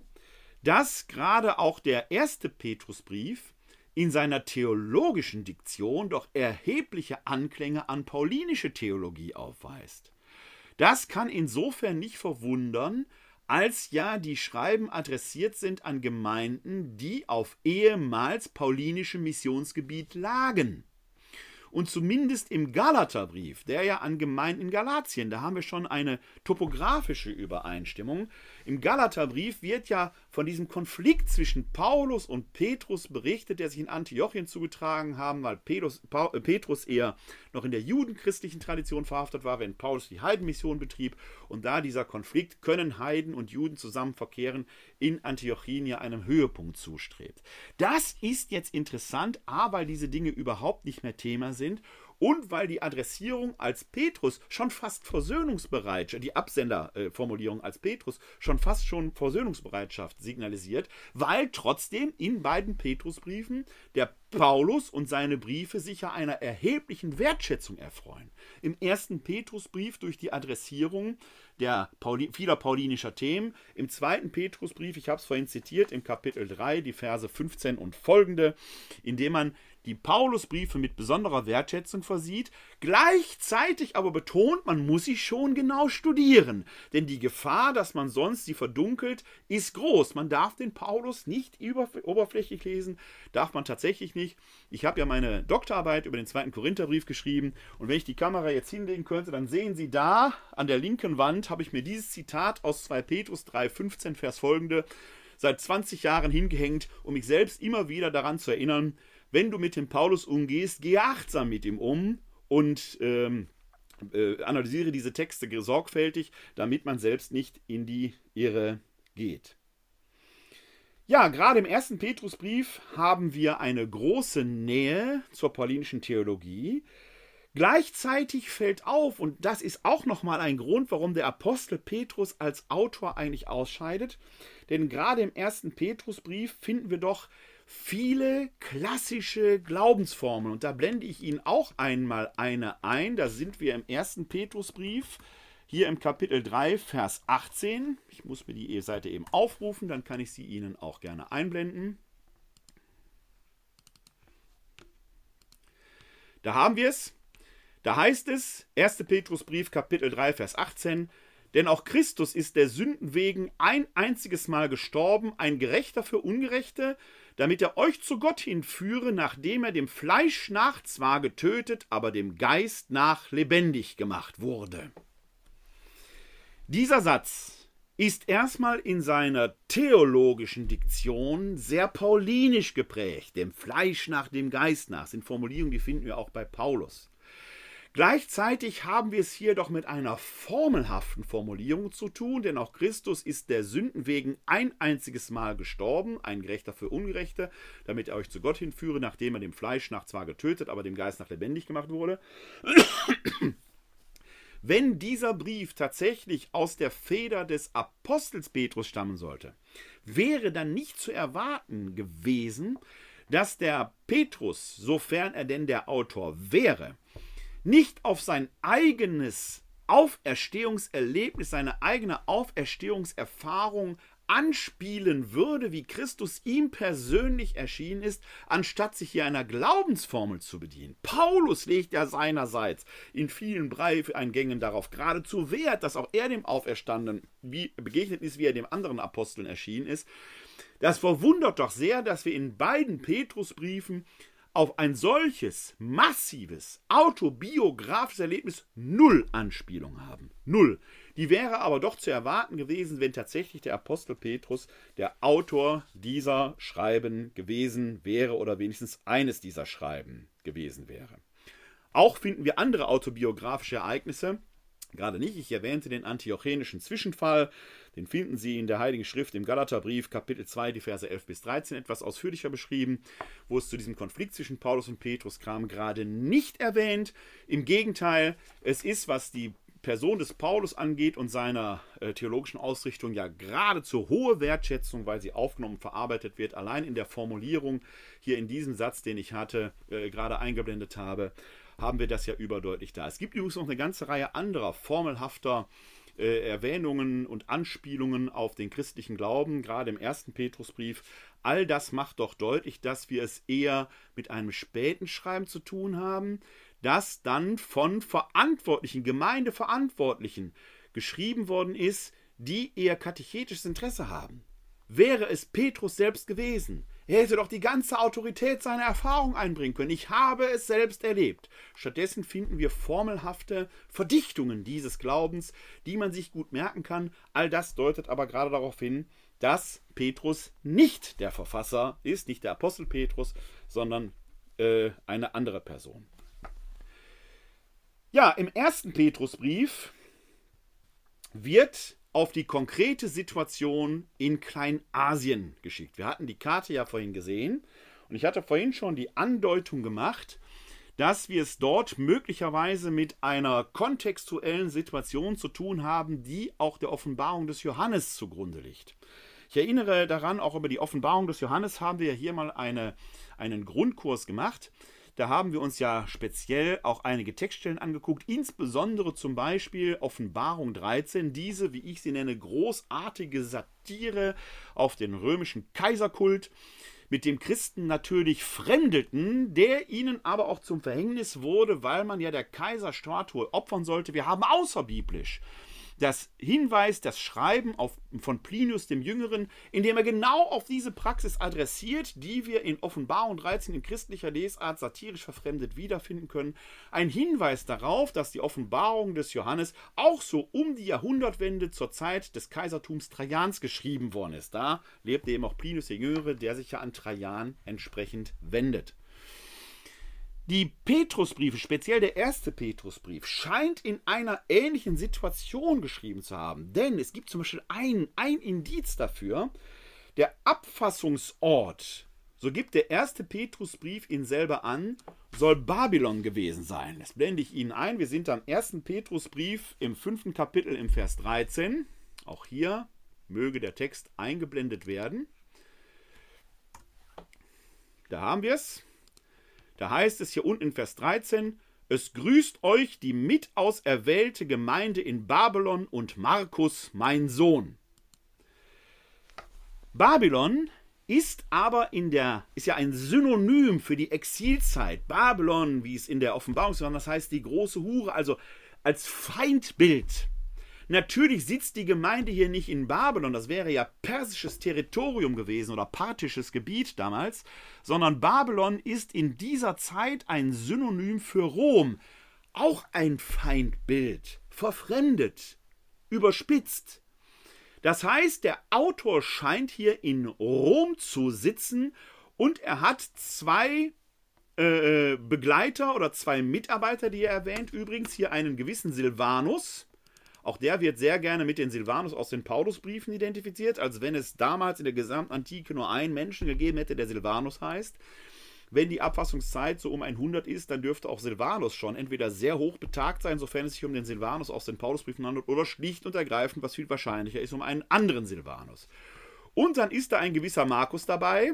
Speaker 1: dass gerade auch der erste Petrusbrief in seiner theologischen Diktion doch erhebliche Anklänge an paulinische Theologie aufweist. Das kann insofern nicht verwundern, als ja die Schreiben adressiert sind an Gemeinden, die auf ehemals paulinischem Missionsgebiet lagen. Und zumindest im Galaterbrief, der ja an Gemeinden in Galatien, da haben wir schon eine topografische Übereinstimmung. Im Galaterbrief wird ja von diesem Konflikt zwischen Paulus und Petrus berichtet, der sich in Antiochien zugetragen haben, weil Petrus, äh, Petrus eher noch in der judenchristlichen Tradition verhaftet war, wenn Paulus die Heidenmission betrieb. Und da dieser Konflikt, können Heiden und Juden zusammen verkehren, in Antiochien ja einem Höhepunkt zustrebt. Das ist jetzt interessant, A, weil diese Dinge überhaupt nicht mehr Thema sind und weil die Adressierung als Petrus schon fast Versöhnungsbereitschaft, die Absenderformulierung als Petrus schon fast schon Versöhnungsbereitschaft signalisiert, weil trotzdem in beiden Petrusbriefen der Paulus und seine Briefe sicher einer erheblichen Wertschätzung erfreuen. Im ersten Petrusbrief durch die Adressierung der Pauli vieler paulinischer Themen, im zweiten Petrusbrief, ich habe es vorhin zitiert, im Kapitel 3, die Verse 15 und folgende, indem man die Paulusbriefe mit besonderer Wertschätzung versieht, gleichzeitig aber betont, man muss sie schon genau studieren, denn die Gefahr, dass man sonst sie verdunkelt, ist groß. Man darf den Paulus nicht oberflächlich lesen, darf man tatsächlich nicht. Ich habe ja meine Doktorarbeit über den zweiten Korintherbrief geschrieben und wenn ich die Kamera jetzt hinlegen könnte, dann sehen Sie da an der linken Wand habe ich mir dieses Zitat aus 2 Petrus 3, 15 Vers folgende seit 20 Jahren hingehängt, um mich selbst immer wieder daran zu erinnern, wenn du mit dem Paulus umgehst, gehe achtsam mit ihm um und ähm, äh, analysiere diese Texte sorgfältig, damit man selbst nicht in die Irre geht. Ja, gerade im ersten Petrusbrief haben wir eine große Nähe zur paulinischen Theologie. Gleichzeitig fällt auf, und das ist auch nochmal ein Grund, warum der Apostel Petrus als Autor eigentlich ausscheidet, denn gerade im ersten Petrusbrief finden wir doch viele klassische Glaubensformeln. Und da blende ich Ihnen auch einmal eine ein. Da sind wir im ersten Petrusbrief, hier im Kapitel 3, Vers 18. Ich muss mir die Seite eben aufrufen, dann kann ich sie Ihnen auch gerne einblenden. Da haben wir es. Da heißt es, 1. Petrusbrief, Kapitel 3, Vers 18, denn auch Christus ist der Sünden wegen ein einziges Mal gestorben, ein Gerechter für Ungerechte, damit er euch zu Gott hinführe, nachdem er dem Fleisch nach zwar getötet, aber dem Geist nach lebendig gemacht wurde. Dieser Satz ist erstmal in seiner theologischen Diktion sehr paulinisch geprägt, dem Fleisch nach dem Geist nach, sind Formulierungen, die finden wir auch bei Paulus. Gleichzeitig haben wir es hier doch mit einer formelhaften Formulierung zu tun, denn auch Christus ist der Sünden wegen ein einziges Mal gestorben, ein Gerechter für Ungerechte, damit er euch zu Gott hinführe, nachdem er dem Fleisch nach zwar getötet, aber dem Geist nach lebendig gemacht wurde. Wenn dieser Brief tatsächlich aus der Feder des Apostels Petrus stammen sollte, wäre dann nicht zu erwarten gewesen, dass der Petrus, sofern er denn der Autor wäre, nicht auf sein eigenes Auferstehungserlebnis, seine eigene Auferstehungserfahrung anspielen würde, wie Christus ihm persönlich erschienen ist, anstatt sich hier einer Glaubensformel zu bedienen. Paulus legt ja seinerseits in vielen Breiteingängen darauf geradezu Wert, dass auch er dem Auferstandenen begegnet ist, wie er dem anderen Aposteln erschienen ist. Das verwundert doch sehr, dass wir in beiden Petrusbriefen auf ein solches massives autobiografisches Erlebnis null Anspielung haben. Null. Die wäre aber doch zu erwarten gewesen, wenn tatsächlich der Apostel Petrus der Autor dieser Schreiben gewesen wäre oder wenigstens eines dieser Schreiben gewesen wäre. Auch finden wir andere autobiografische Ereignisse, gerade nicht. Ich erwähnte den antiochenischen Zwischenfall, den finden Sie in der Heiligen Schrift im Galaterbrief, Kapitel 2, die Verse 11 bis 13 etwas ausführlicher beschrieben, wo es zu diesem Konflikt zwischen Paulus und Petrus kam, gerade nicht erwähnt. Im Gegenteil, es ist, was die Person des Paulus angeht und seiner äh, theologischen Ausrichtung ja geradezu hohe Wertschätzung, weil sie aufgenommen und verarbeitet wird. Allein in der Formulierung hier in diesem Satz, den ich hatte, äh, gerade eingeblendet habe, haben wir das ja überdeutlich da. Es gibt übrigens noch eine ganze Reihe anderer formelhafter äh, Erwähnungen und Anspielungen auf den christlichen Glauben, gerade im ersten Petrusbrief. All das macht doch deutlich, dass wir es eher mit einem späten Schreiben zu tun haben, das dann von Verantwortlichen, Gemeindeverantwortlichen geschrieben worden ist, die eher katechetisches Interesse haben. Wäre es Petrus selbst gewesen, er hätte doch die ganze Autorität seiner Erfahrung einbringen können. Ich habe es selbst erlebt. Stattdessen finden wir formelhafte Verdichtungen dieses Glaubens, die man sich gut merken kann. All das deutet aber gerade darauf hin, dass Petrus nicht der Verfasser ist, nicht der Apostel Petrus, sondern äh, eine andere Person. Ja, im ersten Petrusbrief wird auf die konkrete Situation in Kleinasien geschickt. Wir hatten die Karte ja vorhin gesehen und ich hatte vorhin schon die Andeutung gemacht, dass wir es dort möglicherweise mit einer kontextuellen Situation zu tun haben, die auch der Offenbarung des Johannes zugrunde liegt. Ich erinnere daran, auch über die Offenbarung des Johannes haben wir ja hier mal eine, einen Grundkurs gemacht. Da haben wir uns ja speziell auch einige Textstellen angeguckt, insbesondere zum Beispiel Offenbarung 13, diese, wie ich sie nenne, großartige Satire auf den römischen Kaiserkult, mit dem Christen natürlich fremdelten, der ihnen aber auch zum Verhängnis wurde, weil man ja der Kaiserstatue opfern sollte. Wir haben außerbiblisch das Hinweis, das Schreiben auf, von Plinius dem Jüngeren, in dem er genau auf diese Praxis adressiert, die wir in Offenbarung 13 in christlicher Lesart satirisch verfremdet wiederfinden können. Ein Hinweis darauf, dass die Offenbarung des Johannes auch so um die Jahrhundertwende zur Zeit des Kaisertums Trajans geschrieben worden ist. Da lebte eben auch Plinius der Jüngere, der sich ja an Trajan entsprechend wendet. Die Petrusbriefe, speziell der erste Petrusbrief, scheint in einer ähnlichen Situation geschrieben zu haben. Denn es gibt zum Beispiel ein, ein Indiz dafür, der Abfassungsort, so gibt der erste Petrusbrief ihn selber an, soll Babylon gewesen sein. Das blende ich Ihnen ein. Wir sind am ersten Petrusbrief im fünften Kapitel im Vers 13. Auch hier möge der Text eingeblendet werden. Da haben wir es. Da heißt es hier unten in Vers 13, es grüßt euch die mitauserwählte Gemeinde in Babylon und Markus, mein Sohn. Babylon ist aber in der, ist ja ein Synonym für die Exilzeit. Babylon, wie es in der Offenbarung steht, das heißt die große Hure, also als Feindbild Natürlich sitzt die Gemeinde hier nicht in Babylon, das wäre ja persisches Territorium gewesen oder parthisches Gebiet damals, sondern Babylon ist in dieser Zeit ein Synonym für Rom, auch ein Feindbild, verfremdet, überspitzt. Das heißt, der Autor scheint hier in Rom zu sitzen und er hat zwei äh, äh Begleiter oder zwei Mitarbeiter, die er erwähnt. Übrigens hier einen gewissen Silvanus, auch der wird sehr gerne mit den Silvanus aus den Paulusbriefen identifiziert, als wenn es damals in der gesamten Antike nur einen Menschen gegeben hätte, der Silvanus heißt. Wenn die Abfassungszeit so um 100 ist, dann dürfte auch Silvanus schon entweder sehr hoch betagt sein, sofern es sich um den Silvanus aus den Paulusbriefen handelt, oder schlicht und ergreifend, was viel wahrscheinlicher ist, um einen anderen Silvanus. Und dann ist da ein gewisser Markus dabei,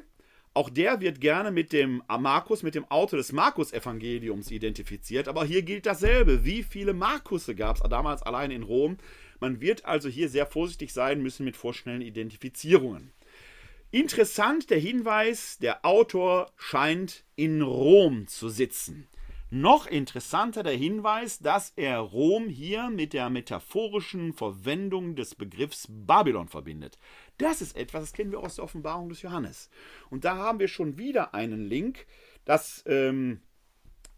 Speaker 1: auch der wird gerne mit dem Markus, mit dem Autor des Markus-Evangeliums identifiziert. Aber hier gilt dasselbe. Wie viele Markusse gab es damals allein in Rom? Man wird also hier sehr vorsichtig sein müssen mit vorschnellen Identifizierungen. Interessant der Hinweis, der Autor scheint in Rom zu sitzen. Noch interessanter der Hinweis, dass er Rom hier mit der metaphorischen Verwendung des Begriffs Babylon verbindet. Das ist etwas, das kennen wir aus der Offenbarung des Johannes. Und da haben wir schon wieder einen Link, dass ähm,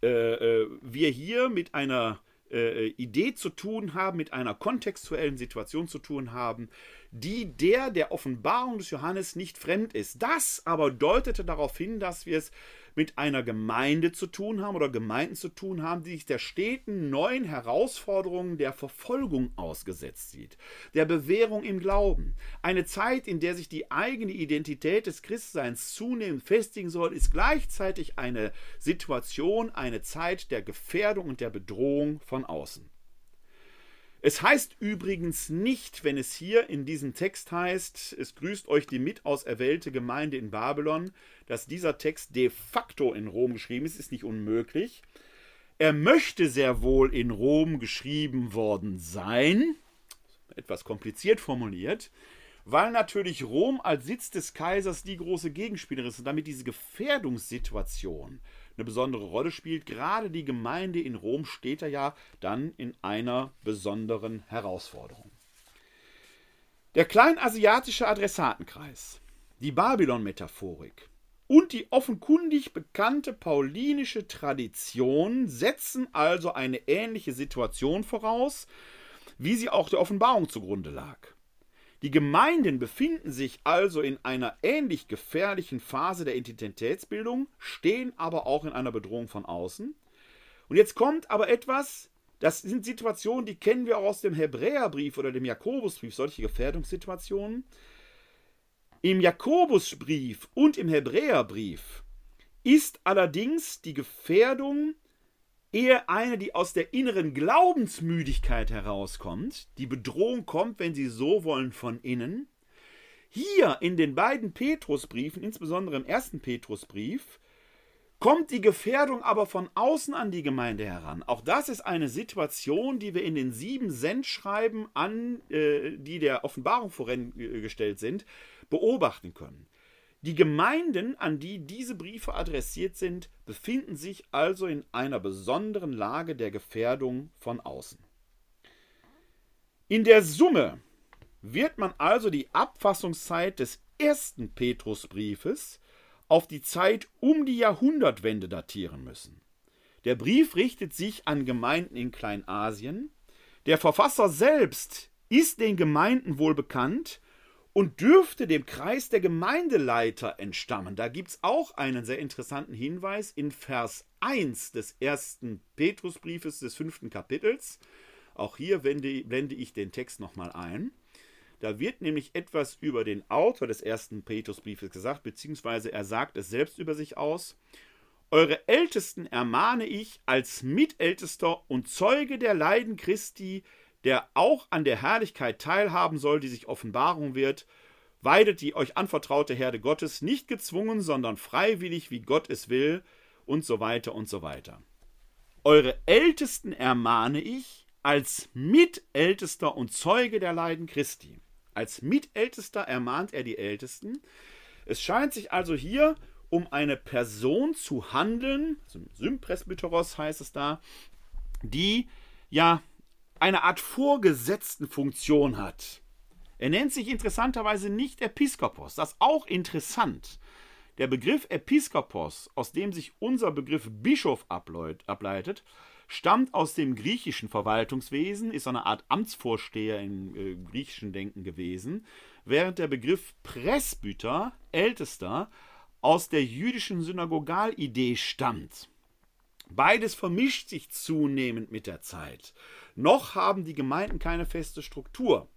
Speaker 1: äh, äh, wir hier mit einer äh, Idee zu tun haben, mit einer kontextuellen Situation zu tun haben, die der der Offenbarung des Johannes nicht fremd ist. Das aber deutete darauf hin, dass wir es mit einer Gemeinde zu tun haben oder Gemeinden zu tun haben, die sich der steten neuen Herausforderungen der Verfolgung ausgesetzt sieht, der Bewährung im Glauben. Eine Zeit, in der sich die eigene Identität des Christseins zunehmend festigen soll, ist gleichzeitig eine Situation, eine Zeit der Gefährdung und der Bedrohung von außen. Es heißt übrigens nicht, wenn es hier in diesem Text heißt, es grüßt euch die mit auserwählte Gemeinde in Babylon, dass dieser Text de facto in Rom geschrieben ist, ist nicht unmöglich. Er möchte sehr wohl in Rom geschrieben worden sein, etwas kompliziert formuliert, weil natürlich Rom als Sitz des Kaisers die große Gegenspielerin ist und damit diese Gefährdungssituation eine besondere Rolle spielt. Gerade die Gemeinde in Rom steht da ja dann in einer besonderen Herausforderung. Der kleinasiatische Adressatenkreis, die Babylon-Metaphorik und die offenkundig bekannte paulinische Tradition setzen also eine ähnliche Situation voraus, wie sie auch der Offenbarung zugrunde lag. Die Gemeinden befinden sich also in einer ähnlich gefährlichen Phase der Identitätsbildung, stehen aber auch in einer Bedrohung von außen. Und jetzt kommt aber etwas, das sind Situationen, die kennen wir auch aus dem Hebräerbrief oder dem Jakobusbrief, solche Gefährdungssituationen. Im Jakobusbrief und im Hebräerbrief ist allerdings die Gefährdung eher eine, die aus der inneren Glaubensmüdigkeit herauskommt. Die Bedrohung kommt, wenn Sie so wollen, von innen. Hier in den beiden Petrusbriefen, insbesondere im ersten Petrusbrief, kommt die Gefährdung aber von außen an die Gemeinde heran. Auch das ist eine Situation, die wir in den sieben Sendschreiben an, äh, die der Offenbarung vorangestellt sind, beobachten können. Die Gemeinden, an die diese Briefe adressiert sind, befinden sich also in einer besonderen Lage der Gefährdung von außen. In der Summe wird man also die Abfassungszeit des ersten Petrusbriefes auf die Zeit um die Jahrhundertwende datieren müssen. Der Brief richtet sich an Gemeinden in Kleinasien. Der Verfasser selbst ist den Gemeinden wohl bekannt und dürfte dem Kreis der Gemeindeleiter entstammen. Da gibt es auch einen sehr interessanten Hinweis in Vers 1 des ersten Petrusbriefes des fünften Kapitels. Auch hier blende ich den Text nochmal ein. Da wird nämlich etwas über den Autor des ersten Petrusbriefes gesagt, beziehungsweise er sagt es selbst über sich aus. Eure Ältesten ermahne ich als Mitältester und Zeuge der Leiden Christi, der auch an der Herrlichkeit teilhaben soll, die sich Offenbarung wird, weidet die euch anvertraute Herde Gottes, nicht gezwungen, sondern freiwillig, wie Gott es will, und so weiter und so weiter. Eure Ältesten ermahne ich als Mitältester und Zeuge der Leiden Christi. Als Mitältester ermahnt er die Ältesten. Es scheint sich also hier um eine Person zu handeln, Sympresbyteros heißt es da, die ja eine Art vorgesetzten Funktion hat. Er nennt sich interessanterweise nicht Episkopos. Das ist auch interessant. Der Begriff Episkopos, aus dem sich unser Begriff Bischof ableitet, stammt aus dem griechischen Verwaltungswesen, ist eine Art Amtsvorsteher im äh, griechischen Denken gewesen, während der Begriff Presbyter, Ältester, aus der jüdischen Synagogalidee stammt. Beides vermischt sich zunehmend mit der Zeit. Noch haben die Gemeinden keine feste Struktur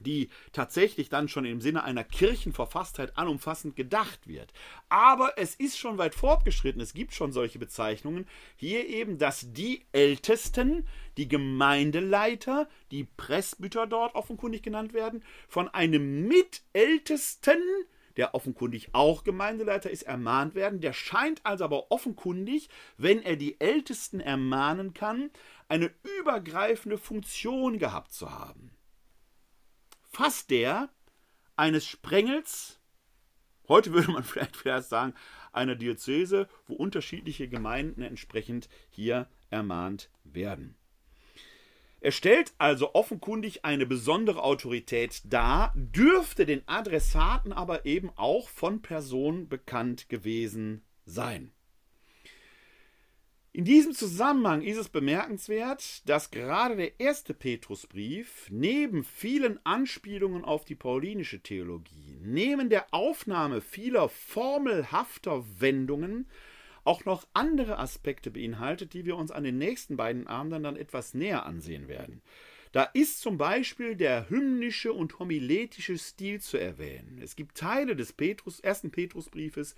Speaker 1: die tatsächlich dann schon im Sinne einer Kirchenverfasstheit anumfassend gedacht wird. Aber es ist schon weit fortgeschritten, es gibt schon solche Bezeichnungen. Hier eben, dass die Ältesten, die Gemeindeleiter, die Presbyter dort offenkundig genannt werden, von einem Mitältesten, der offenkundig auch Gemeindeleiter ist, ermahnt werden. Der scheint also aber offenkundig, wenn er die Ältesten ermahnen kann, eine übergreifende Funktion gehabt zu haben fast der eines Sprengels, heute würde man vielleicht, vielleicht sagen, einer Diözese, wo unterschiedliche Gemeinden entsprechend hier ermahnt werden. Er stellt also offenkundig eine besondere Autorität dar, dürfte den Adressaten aber eben auch von Personen bekannt gewesen sein. In diesem Zusammenhang ist es bemerkenswert, dass gerade der erste Petrusbrief neben vielen Anspielungen auf die paulinische Theologie, neben der Aufnahme vieler formelhafter Wendungen, auch noch andere Aspekte beinhaltet, die wir uns an den nächsten beiden Abenden dann etwas näher ansehen werden. Da ist zum Beispiel der hymnische und homiletische Stil zu erwähnen. Es gibt Teile des Petrus, ersten Petrusbriefes,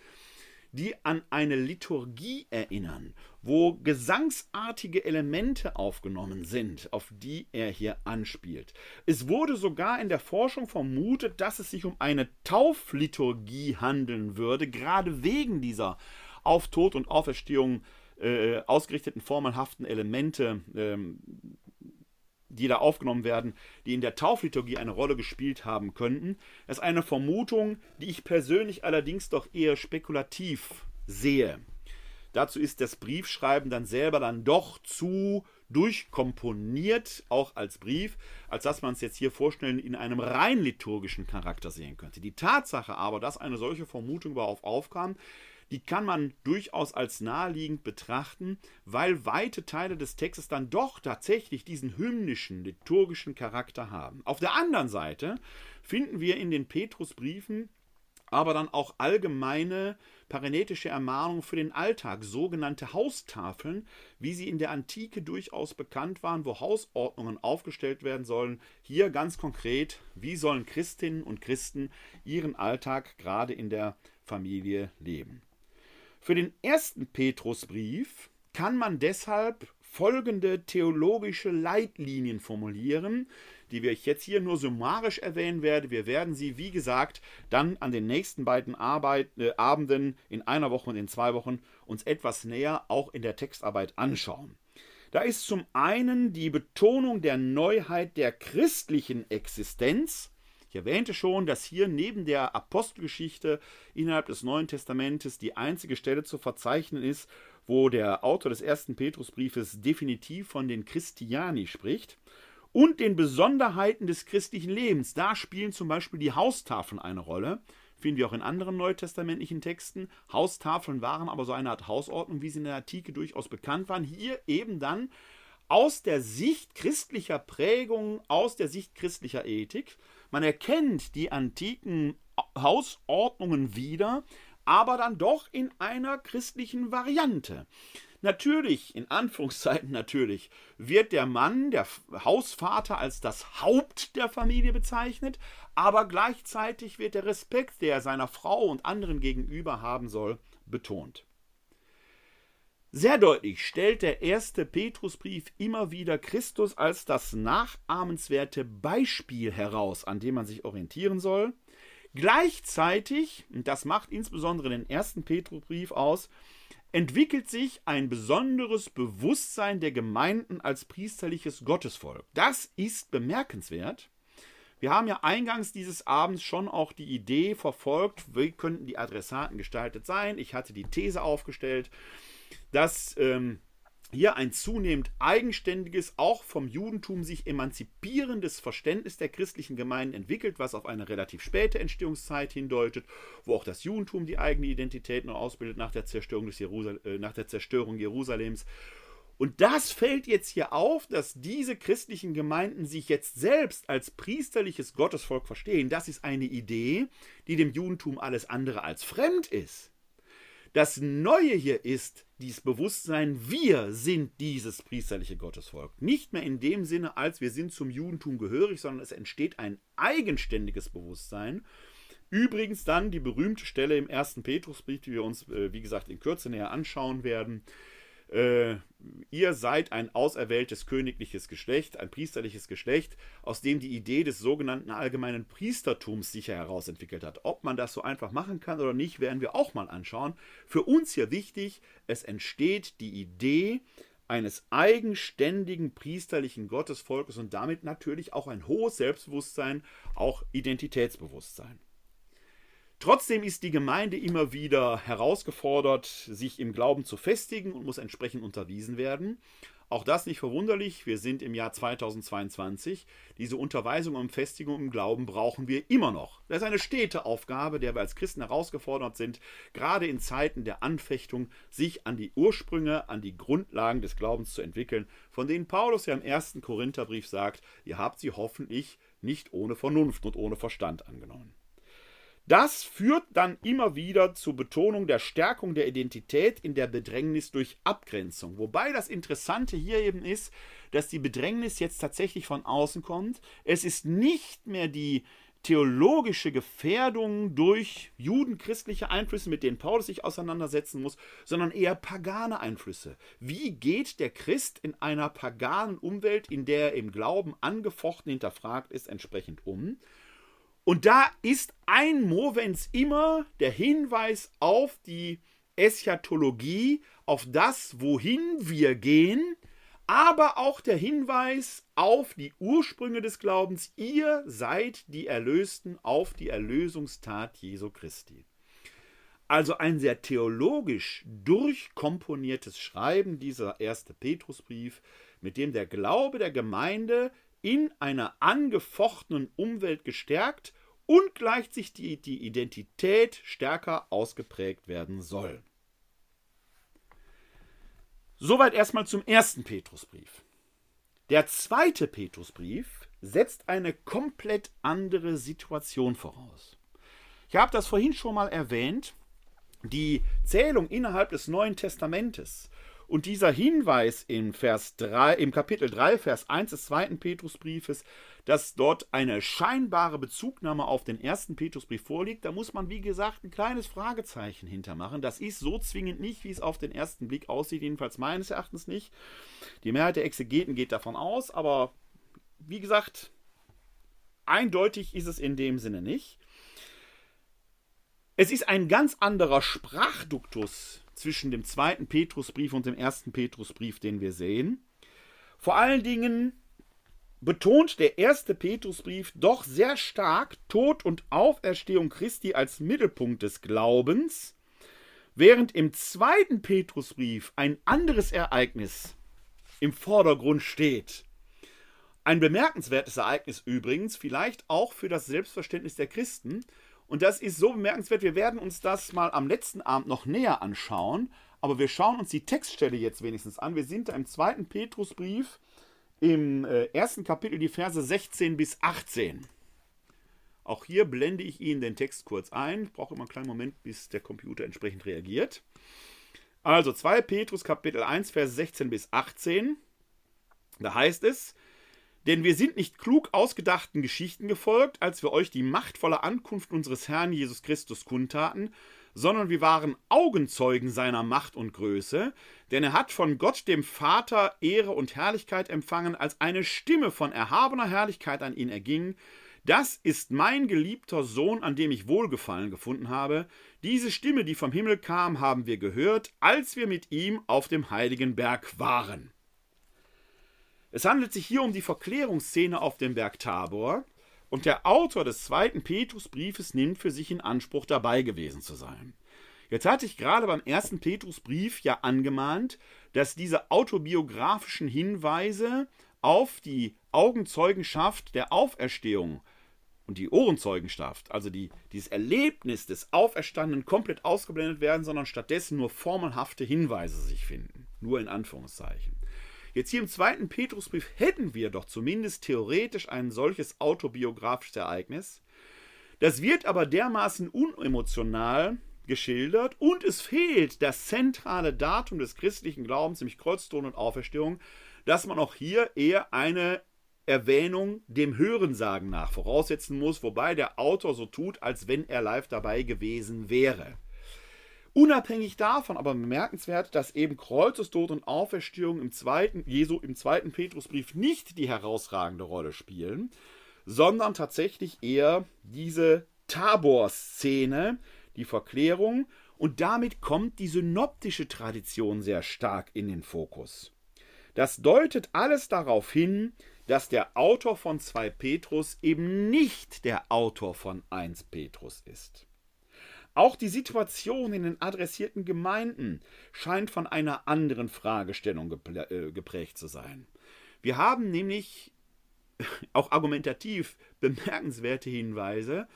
Speaker 1: die an eine Liturgie erinnern, wo gesangsartige Elemente aufgenommen sind, auf die er hier anspielt. Es wurde sogar in der Forschung vermutet, dass es sich um eine Taufliturgie handeln würde, gerade wegen dieser auf Tod und Auferstehung äh, ausgerichteten formelhaften Elemente, ähm, die da aufgenommen werden, die in der Taufliturgie eine Rolle gespielt haben könnten. Das ist eine Vermutung, die ich persönlich allerdings doch eher spekulativ sehe. Dazu ist das Briefschreiben dann selber dann doch zu durchkomponiert, auch als Brief, als dass man es jetzt hier vorstellen in einem rein liturgischen Charakter sehen könnte. Die Tatsache aber, dass eine solche Vermutung überhaupt aufkam, die kann man durchaus als naheliegend betrachten, weil weite Teile des Textes dann doch tatsächlich diesen hymnischen, liturgischen Charakter haben. Auf der anderen Seite finden wir in den Petrusbriefen aber dann auch allgemeine parenetische Ermahnungen für den Alltag, sogenannte Haustafeln, wie sie in der Antike durchaus bekannt waren, wo Hausordnungen aufgestellt werden sollen. Hier ganz konkret, wie sollen Christinnen und Christen ihren Alltag gerade in der Familie leben. Für den ersten Petrusbrief kann man deshalb folgende theologische Leitlinien formulieren, die wir jetzt hier nur summarisch erwähnen werde. Wir werden sie, wie gesagt, dann an den nächsten beiden Arbeit, äh, Abenden in einer Woche und in zwei Wochen uns etwas näher auch in der Textarbeit anschauen. Da ist zum einen die Betonung der Neuheit der christlichen Existenz. Ich erwähnte schon, dass hier neben der Apostelgeschichte innerhalb des Neuen Testamentes die einzige Stelle zu verzeichnen ist, wo der Autor des ersten Petrusbriefes definitiv von den Christiani spricht und den Besonderheiten des christlichen Lebens. Da spielen zum Beispiel die Haustafeln eine Rolle. Finden wir auch in anderen neutestamentlichen Texten. Haustafeln waren aber so eine Art Hausordnung, wie sie in der Antike durchaus bekannt waren. Hier eben dann aus der Sicht christlicher Prägungen, aus der Sicht christlicher Ethik. Man erkennt die antiken Hausordnungen wieder, aber dann doch in einer christlichen Variante. Natürlich, in Anführungszeichen natürlich, wird der Mann, der Hausvater, als das Haupt der Familie bezeichnet, aber gleichzeitig wird der Respekt, der er seiner Frau und anderen gegenüber haben soll, betont. Sehr deutlich stellt der erste Petrusbrief immer wieder Christus als das nachahmenswerte Beispiel heraus, an dem man sich orientieren soll. Gleichzeitig, und das macht insbesondere den ersten Petrusbrief aus, entwickelt sich ein besonderes Bewusstsein der Gemeinden als priesterliches Gottesvolk. Das ist bemerkenswert. Wir haben ja eingangs dieses Abends schon auch die Idee verfolgt, wie könnten die Adressaten gestaltet sein. Ich hatte die These aufgestellt, dass ähm, hier ein zunehmend eigenständiges, auch vom Judentum sich emanzipierendes Verständnis der christlichen Gemeinden entwickelt, was auf eine relativ späte Entstehungszeit hindeutet, wo auch das Judentum die eigene Identität noch ausbildet nach der Zerstörung, des Jerusal äh, nach der Zerstörung Jerusalems. Und das fällt jetzt hier auf, dass diese christlichen Gemeinden sich jetzt selbst als priesterliches Gottesvolk verstehen. Das ist eine Idee, die dem Judentum alles andere als fremd ist. Das Neue hier ist dieses Bewusstsein, wir sind dieses priesterliche Gottesvolk. Nicht mehr in dem Sinne, als wir sind zum Judentum gehörig, sondern es entsteht ein eigenständiges Bewusstsein. Übrigens dann die berühmte Stelle im ersten Petrusbrief, die wir uns, äh, wie gesagt, in Kürze näher anschauen werden äh, ihr seid ein auserwähltes königliches Geschlecht, ein priesterliches Geschlecht, aus dem die Idee des sogenannten allgemeinen Priestertums sich herausentwickelt hat. Ob man das so einfach machen kann oder nicht, werden wir auch mal anschauen. Für uns hier wichtig, es entsteht die Idee eines eigenständigen priesterlichen Gottesvolkes und damit natürlich auch ein hohes Selbstbewusstsein, auch Identitätsbewusstsein. Trotzdem ist die Gemeinde immer wieder herausgefordert, sich im Glauben zu festigen und muss entsprechend unterwiesen werden. Auch das nicht verwunderlich, wir sind im Jahr 2022. Diese Unterweisung und Festigung im Glauben brauchen wir immer noch. Das ist eine stete Aufgabe, der wir als Christen herausgefordert sind, gerade in Zeiten der Anfechtung, sich an die Ursprünge, an die Grundlagen des Glaubens zu entwickeln, von denen Paulus ja im ersten Korintherbrief sagt, ihr habt sie hoffentlich nicht ohne Vernunft und ohne Verstand angenommen. Das führt dann immer wieder zur Betonung der Stärkung der Identität in der Bedrängnis durch Abgrenzung. Wobei das Interessante hier eben ist, dass die Bedrängnis jetzt tatsächlich von außen kommt. Es ist nicht mehr die theologische Gefährdung durch judenchristliche Einflüsse, mit denen Paulus sich auseinandersetzen muss, sondern eher pagane Einflüsse. Wie geht der Christ in einer paganen Umwelt, in der er im Glauben angefochten hinterfragt ist, entsprechend um? Und da ist ein Movens immer der Hinweis auf die Eschatologie, auf das, wohin wir gehen, aber auch der Hinweis auf die Ursprünge des Glaubens. Ihr seid die Erlösten auf die Erlösungstat Jesu Christi. Also ein sehr theologisch durchkomponiertes Schreiben, dieser erste Petrusbrief, mit dem der Glaube der Gemeinde in einer angefochtenen Umwelt gestärkt und gleichzeitig die, die Identität stärker ausgeprägt werden soll. Soweit erstmal zum ersten Petrusbrief. Der zweite Petrusbrief setzt eine komplett andere Situation voraus. Ich habe das vorhin schon mal erwähnt. Die Zählung innerhalb des Neuen Testamentes Und dieser Hinweis im, Vers 3, im Kapitel 3, Vers 1 des zweiten Petrusbriefes, dass dort eine scheinbare Bezugnahme auf den ersten Petrusbrief vorliegt, da muss man, wie gesagt, ein kleines Fragezeichen hintermachen. Das ist so zwingend nicht, wie es auf den ersten Blick aussieht, jedenfalls meines Erachtens nicht. Die Mehrheit der Exegeten geht davon aus, aber wie gesagt, eindeutig ist es in dem Sinne nicht. Es ist ein ganz anderer Sprachduktus zwischen dem zweiten Petrusbrief und dem ersten Petrusbrief, den wir sehen. Vor allen Dingen betont der erste Petrusbrief doch sehr stark Tod und Auferstehung Christi als Mittelpunkt des Glaubens, während im zweiten Petrusbrief ein anderes Ereignis im Vordergrund steht. Ein bemerkenswertes Ereignis übrigens, vielleicht auch für das Selbstverständnis der Christen, und das ist so bemerkenswert, wir werden uns das mal am letzten Abend noch näher anschauen, aber wir schauen uns die Textstelle jetzt wenigstens an. Wir sind da im zweiten Petrusbrief im äh, ersten Kapitel die Verse 16 bis 18. Auch hier blende ich Ihnen den Text kurz ein. Ich brauche immer einen kleinen Moment, bis der Computer entsprechend reagiert. Also 2 Petrus Kapitel 1, Verse 16 bis 18. Da heißt es, denn wir sind nicht klug ausgedachten Geschichten gefolgt, als wir euch die machtvolle Ankunft unseres Herrn Jesus Christus kundtaten, sondern wir waren Augenzeugen seiner Macht und Größe, denn er hat von Gott dem Vater Ehre und Herrlichkeit empfangen, als eine Stimme von erhabener Herrlichkeit an ihn erging. Das ist mein geliebter Sohn, an dem ich Wohlgefallen gefunden habe. Diese Stimme, die vom Himmel kam, haben wir gehört, als wir mit ihm auf dem heiligen Berg waren. Es handelt sich hier um die Verklärungsszene auf dem Berg Tabor und der Autor des zweiten Petrusbriefes nimmt für sich in Anspruch, dabei gewesen zu sein. Jetzt hatte ich gerade beim ersten Petrusbrief ja angemahnt, dass diese autobiografischen Hinweise auf die Augenzeugenschaft der Auferstehung und die Ohrenzeugenschaft, also die, dieses Erlebnis des Auferstandenen, komplett ausgeblendet werden, sondern stattdessen nur formelhafte Hinweise sich finden. Nur in Anführungszeichen. Jetzt hier im zweiten Petrusbrief hätten wir doch zumindest theoretisch ein solches autobiografisches Ereignis. Das wird aber dermaßen unemotional geschildert und es fehlt das zentrale Datum des christlichen Glaubens, nämlich Kreuztod und Auferstehung, dass man auch hier eher eine Erwähnung dem Hörensagen nach voraussetzen muss, wobei der Autor so tut, als wenn er live dabei gewesen wäre. Unabhängig davon aber bemerkenswert, dass eben Kreuzestod und Auferstehung im zweiten, Jesu im zweiten Petrusbrief nicht die herausragende Rolle spielen, sondern tatsächlich eher diese Tabor-Szene, die Verklärung, und damit kommt die synoptische Tradition sehr stark in den Fokus. Das deutet alles darauf hin, dass der Autor von 2 Petrus eben nicht der Autor von 1 Petrus ist. Auch die Situation in den adressierten Gemeinden scheint von einer anderen Fragestellung äh, geprägt zu sein. Wir haben nämlich auch argumentativ bemerkenswerte Hinweise,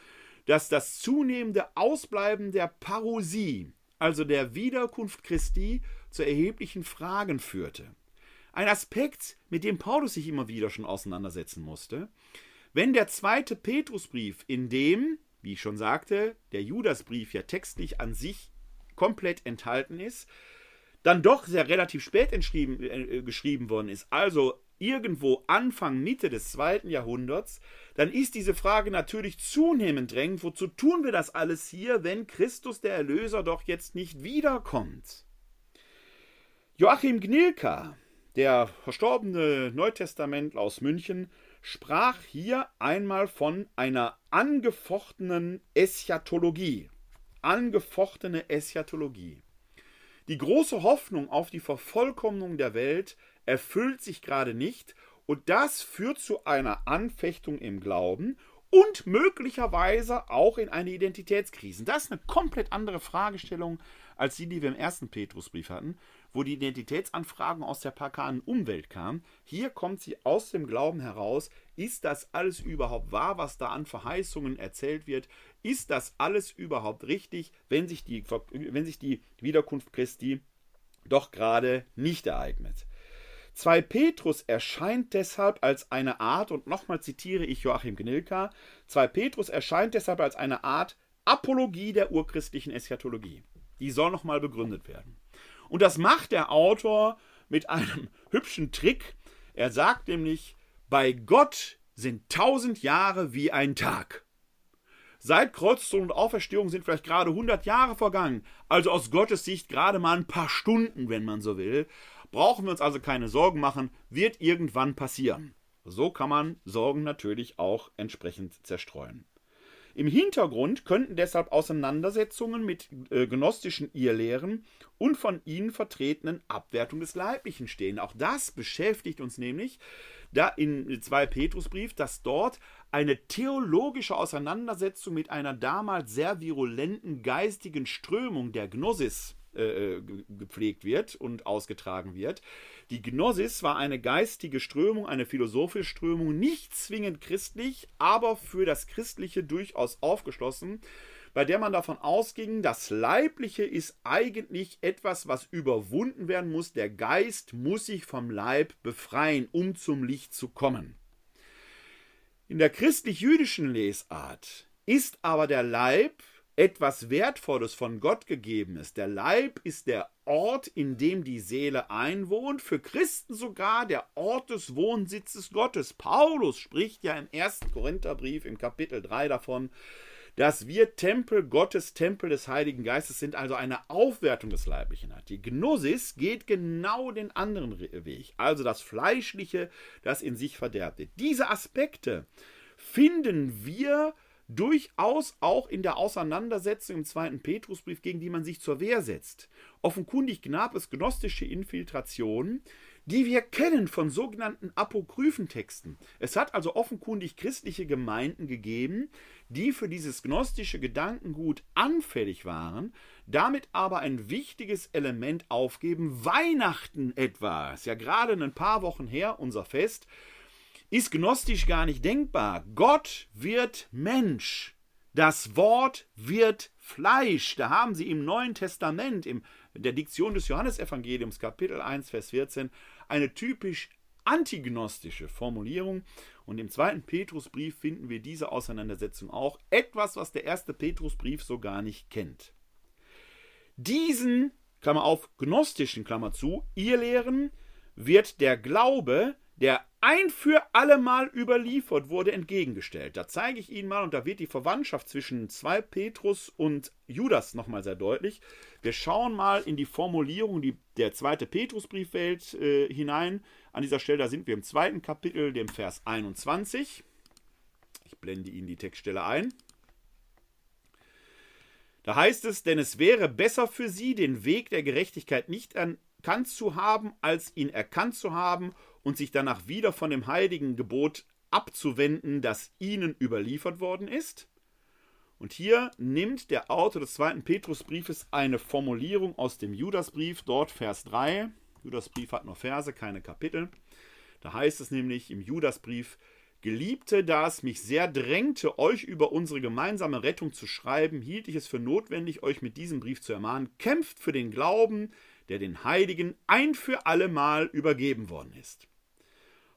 Speaker 1: dass das zunehmende Ausbleiben der Parousie, also der Wiederkunft Christi, zu erheblichen Fragen führte. Ein Aspekt, mit dem Paulus sich immer wieder schon auseinandersetzen musste. Wenn der zweite Petrusbrief, in dem wie ich schon sagte, der Judasbrief ja textlich an sich komplett enthalten ist, dann doch sehr relativ spät äh, geschrieben worden ist, also irgendwo Anfang, Mitte des zweiten Jahrhunderts, dann ist diese Frage natürlich zunehmend drängend, wozu tun wir das alles hier, wenn Christus der Erlöser doch jetzt nicht wiederkommt? Joachim Gnilka, der verstorbene Neutestamentler aus München, sprach hier einmal von einer angefochtenen Eschatologie. Angefochtene Eschatologie. Die große Hoffnung auf die Vervollkommnung der Welt erfüllt sich gerade nicht und das führt zu einer Anfechtung im Glauben und möglicherweise auch in eine Identitätskrise. Das ist eine komplett andere Fragestellung als die, die wir im ersten Petrusbrief hatten wo die Identitätsanfragen aus der parkanen Umwelt kamen. Hier kommt sie aus dem Glauben heraus. Ist das alles überhaupt wahr, was da an Verheißungen erzählt wird? Ist das alles überhaupt richtig, wenn sich die, wenn sich die Wiederkunft Christi doch gerade nicht ereignet? 2 Petrus erscheint deshalb als eine Art, und nochmal zitiere ich Joachim Gnilka, 2 Petrus erscheint deshalb als eine Art Apologie der urchristlichen Eschatologie. Die soll nochmal begründet werden. Und das macht der Autor mit einem hübschen Trick. Er sagt nämlich, bei Gott sind tausend Jahre wie ein Tag. Seit Kreuztod und Auferstehung sind vielleicht gerade 100 Jahre vergangen, also aus Gottes Sicht gerade mal ein paar Stunden, wenn man so will. Brauchen wir uns also keine Sorgen machen, wird irgendwann passieren. So kann man Sorgen natürlich auch entsprechend zerstreuen. Im Hintergrund könnten deshalb Auseinandersetzungen mit äh, gnostischen Irrlehren und von ihnen vertretenen Abwertung des Leiblichen stehen. Auch das beschäftigt uns nämlich da in 2 Petrusbrief, dass dort eine theologische Auseinandersetzung mit einer damals sehr virulenten geistigen Strömung der Gnosis äh, gepflegt wird und ausgetragen wird. Die Gnosis war eine geistige Strömung, eine philosophische Strömung, nicht zwingend christlich, aber für das Christliche durchaus aufgeschlossen, bei der man davon ausging, das Leibliche ist eigentlich etwas, was überwunden werden muss. Der Geist muss sich vom Leib befreien, um zum Licht zu kommen. In der christlich-jüdischen Lesart ist aber der Leib etwas Wertvolles von Gott gegeben ist. Der Leib ist der Ort, in dem die Seele einwohnt, für Christen sogar der Ort des Wohnsitzes Gottes. Paulus spricht ja im 1. Korintherbrief im Kapitel 3 davon, dass wir Tempel Gottes, Tempel des Heiligen Geistes sind, also eine Aufwertung des Leiblichen hat. Die Gnosis geht genau den anderen Weg, also das Fleischliche, das in sich verderbt wird. Diese Aspekte finden wir durchaus auch in der Auseinandersetzung im zweiten Petrusbrief, gegen die man sich zur Wehr setzt. Offenkundig gab es gnostische Infiltrationen, die wir kennen von sogenannten Apokryphentexten. Es hat also offenkundig christliche Gemeinden gegeben, die für dieses gnostische Gedankengut anfällig waren, damit aber ein wichtiges Element aufgeben. Weihnachten etwa, ist ja gerade ein paar Wochen her, unser Fest, ist gnostisch gar nicht denkbar. Gott wird Mensch. Das Wort wird Fleisch. Da haben Sie im Neuen Testament, in der Diktion des Johannesevangeliums, Kapitel 1, Vers 14, eine typisch antignostische Formulierung. Und im zweiten Petrusbrief finden wir diese Auseinandersetzung auch. Etwas, was der erste Petrusbrief so gar nicht kennt. Diesen, Klammer auf, gnostischen, Klammer zu, ihr Lehren, wird der Glaube der ein für allemal überliefert wurde, entgegengestellt. Da zeige ich Ihnen mal, und da wird die Verwandtschaft zwischen 2 Petrus und Judas nochmal sehr deutlich. Wir schauen mal in die Formulierung, die der zweite Petrusbrief wählt, äh, hinein. An dieser Stelle, da sind wir im zweiten Kapitel, dem Vers 21. Ich blende Ihnen die Textstelle ein. Da heißt es, denn es wäre besser für sie, den Weg der Gerechtigkeit nicht erkannt zu haben, als ihn erkannt zu haben und sich danach wieder von dem heiligen Gebot abzuwenden, das ihnen überliefert worden ist. Und hier nimmt der Autor des zweiten Petrusbriefes eine Formulierung aus dem Judasbrief, dort Vers 3. Judasbrief hat nur Verse, keine Kapitel. Da heißt es nämlich im Judasbrief, Geliebte, da es mich sehr drängte, euch über unsere gemeinsame Rettung zu schreiben, hielt ich es für notwendig, euch mit diesem Brief zu ermahnen, kämpft für den Glauben, der den Heiligen ein für allemal übergeben worden ist.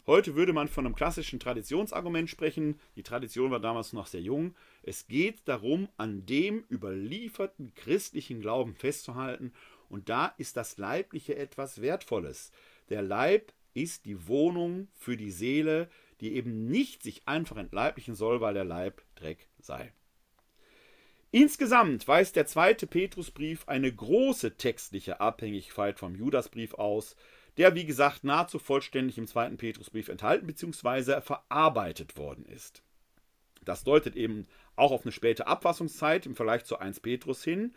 Speaker 1: Heute würde man von einem klassischen Traditionsargument sprechen. Die Tradition war damals noch sehr jung. Es geht darum, an dem überlieferten christlichen Glauben festzuhalten. Und da ist das Leibliche etwas Wertvolles. Der Leib ist die Wohnung für die Seele, die eben nicht sich einfach entleiblichen soll, weil der Leib Dreck sei. Insgesamt weist der zweite Petrusbrief eine große textliche Abhängigkeit vom Judasbrief aus, der wie gesagt nahezu vollständig im zweiten Petrusbrief enthalten bzw. verarbeitet worden ist. Das deutet eben auch auf eine späte Abfassungszeit im Vergleich zu 1 Petrus hin.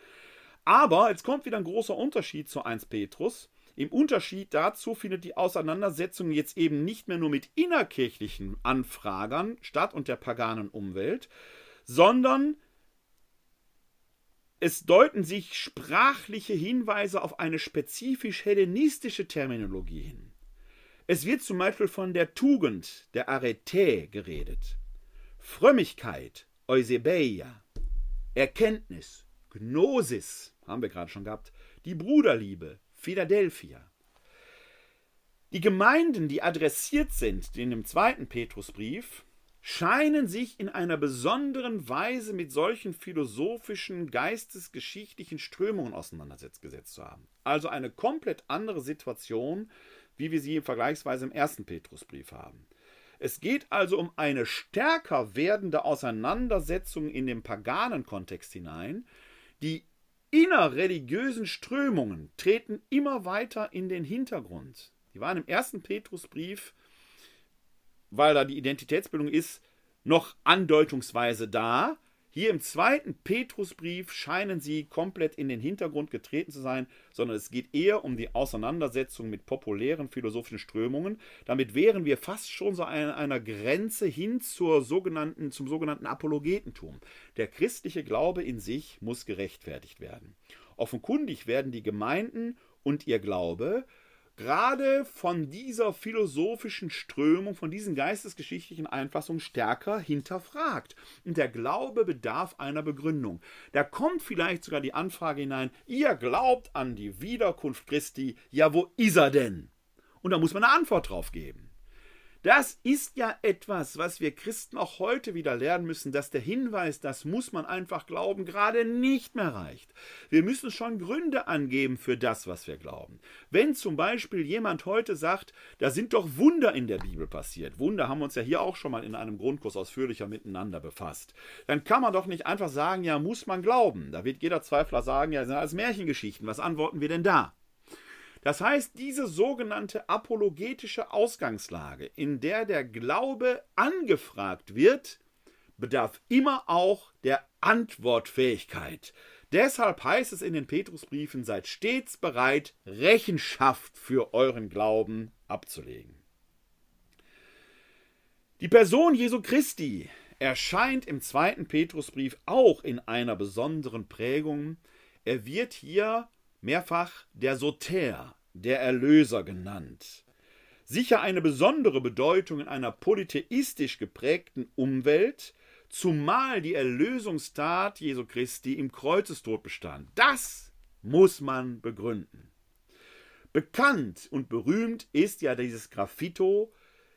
Speaker 1: Aber jetzt kommt wieder ein großer Unterschied zu 1 Petrus. Im Unterschied dazu findet die Auseinandersetzung jetzt eben nicht mehr nur mit innerkirchlichen Anfragern statt und der paganen Umwelt, sondern es deuten sich sprachliche Hinweise auf eine spezifisch hellenistische Terminologie hin. Es wird zum Beispiel von der Tugend, der Arete, geredet. Frömmigkeit, Eusebeia. Erkenntnis, Gnosis, haben wir gerade schon gehabt. Die Bruderliebe, Philadelphia. Die Gemeinden, die adressiert sind in dem zweiten Petrusbrief, scheinen sich in einer besonderen Weise mit solchen philosophischen, geistesgeschichtlichen Strömungen auseinandergesetzt zu haben. Also eine komplett andere Situation, wie wir sie vergleichsweise im ersten Petrusbrief haben. Es geht also um eine stärker werdende Auseinandersetzung in den paganen Kontext hinein. Die innerreligiösen Strömungen treten immer weiter in den Hintergrund. Die waren im ersten Petrusbrief weil da die Identitätsbildung ist, noch andeutungsweise da. Hier im zweiten Petrusbrief scheinen sie komplett in den Hintergrund getreten zu sein, sondern es geht eher um die Auseinandersetzung mit populären philosophischen Strömungen. Damit wären wir fast schon so an einer Grenze hin zur sogenannten, zum sogenannten Apologetentum. Der christliche Glaube in sich muss gerechtfertigt werden. Offenkundig werden die Gemeinden und ihr Glaube gerade von dieser philosophischen Strömung, von diesen geistesgeschichtlichen Einfassungen stärker hinterfragt. Und der Glaube bedarf einer Begründung. Da kommt vielleicht sogar die Anfrage hinein, ihr glaubt an die Wiederkunft Christi, ja wo ist er denn? Und da muss man eine Antwort drauf geben. Das ist ja etwas, was wir Christen auch heute wieder lernen müssen, dass der Hinweis, das muss man einfach glauben, gerade nicht mehr reicht. Wir müssen schon Gründe angeben für das, was wir glauben. Wenn zum Beispiel jemand heute sagt, da sind doch Wunder in der Bibel passiert, Wunder haben wir uns ja hier auch schon mal in einem Grundkurs ausführlicher miteinander befasst, dann kann man doch nicht einfach sagen, ja, muss man glauben. Da wird jeder Zweifler sagen, ja, das sind alles Märchengeschichten. Was antworten wir denn da? Das heißt, diese sogenannte apologetische Ausgangslage, in der der Glaube angefragt wird, bedarf immer auch der Antwortfähigkeit. Deshalb heißt es in den Petrusbriefen, seid stets bereit, Rechenschaft für euren Glauben abzulegen. Die Person Jesu Christi erscheint im zweiten Petrusbrief auch in einer besonderen Prägung. Er wird hier mehrfach der Soter, der Erlöser genannt. Sicher eine besondere Bedeutung in einer polytheistisch geprägten Umwelt, zumal die Erlösungstat Jesu Christi im Kreuzestod bestand. Das muss man begründen. Bekannt und berühmt ist ja dieses Graffito,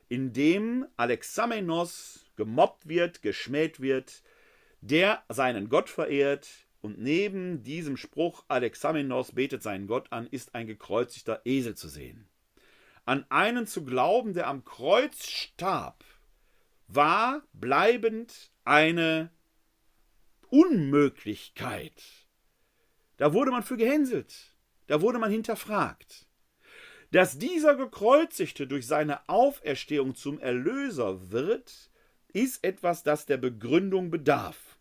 Speaker 1: in dem Alexamenos gemobbt wird, geschmäht wird, der seinen Gott verehrt, und neben diesem Spruch Alexamenos betet seinen Gott an, ist ein gekreuzigter Esel zu sehen. An einen zu glauben, der am Kreuz starb, war bleibend eine Unmöglichkeit. Da wurde man für gehänselt, da wurde man hinterfragt. Dass dieser Gekreuzigte durch seine Auferstehung zum Erlöser wird, ist etwas, das der Begründung bedarf.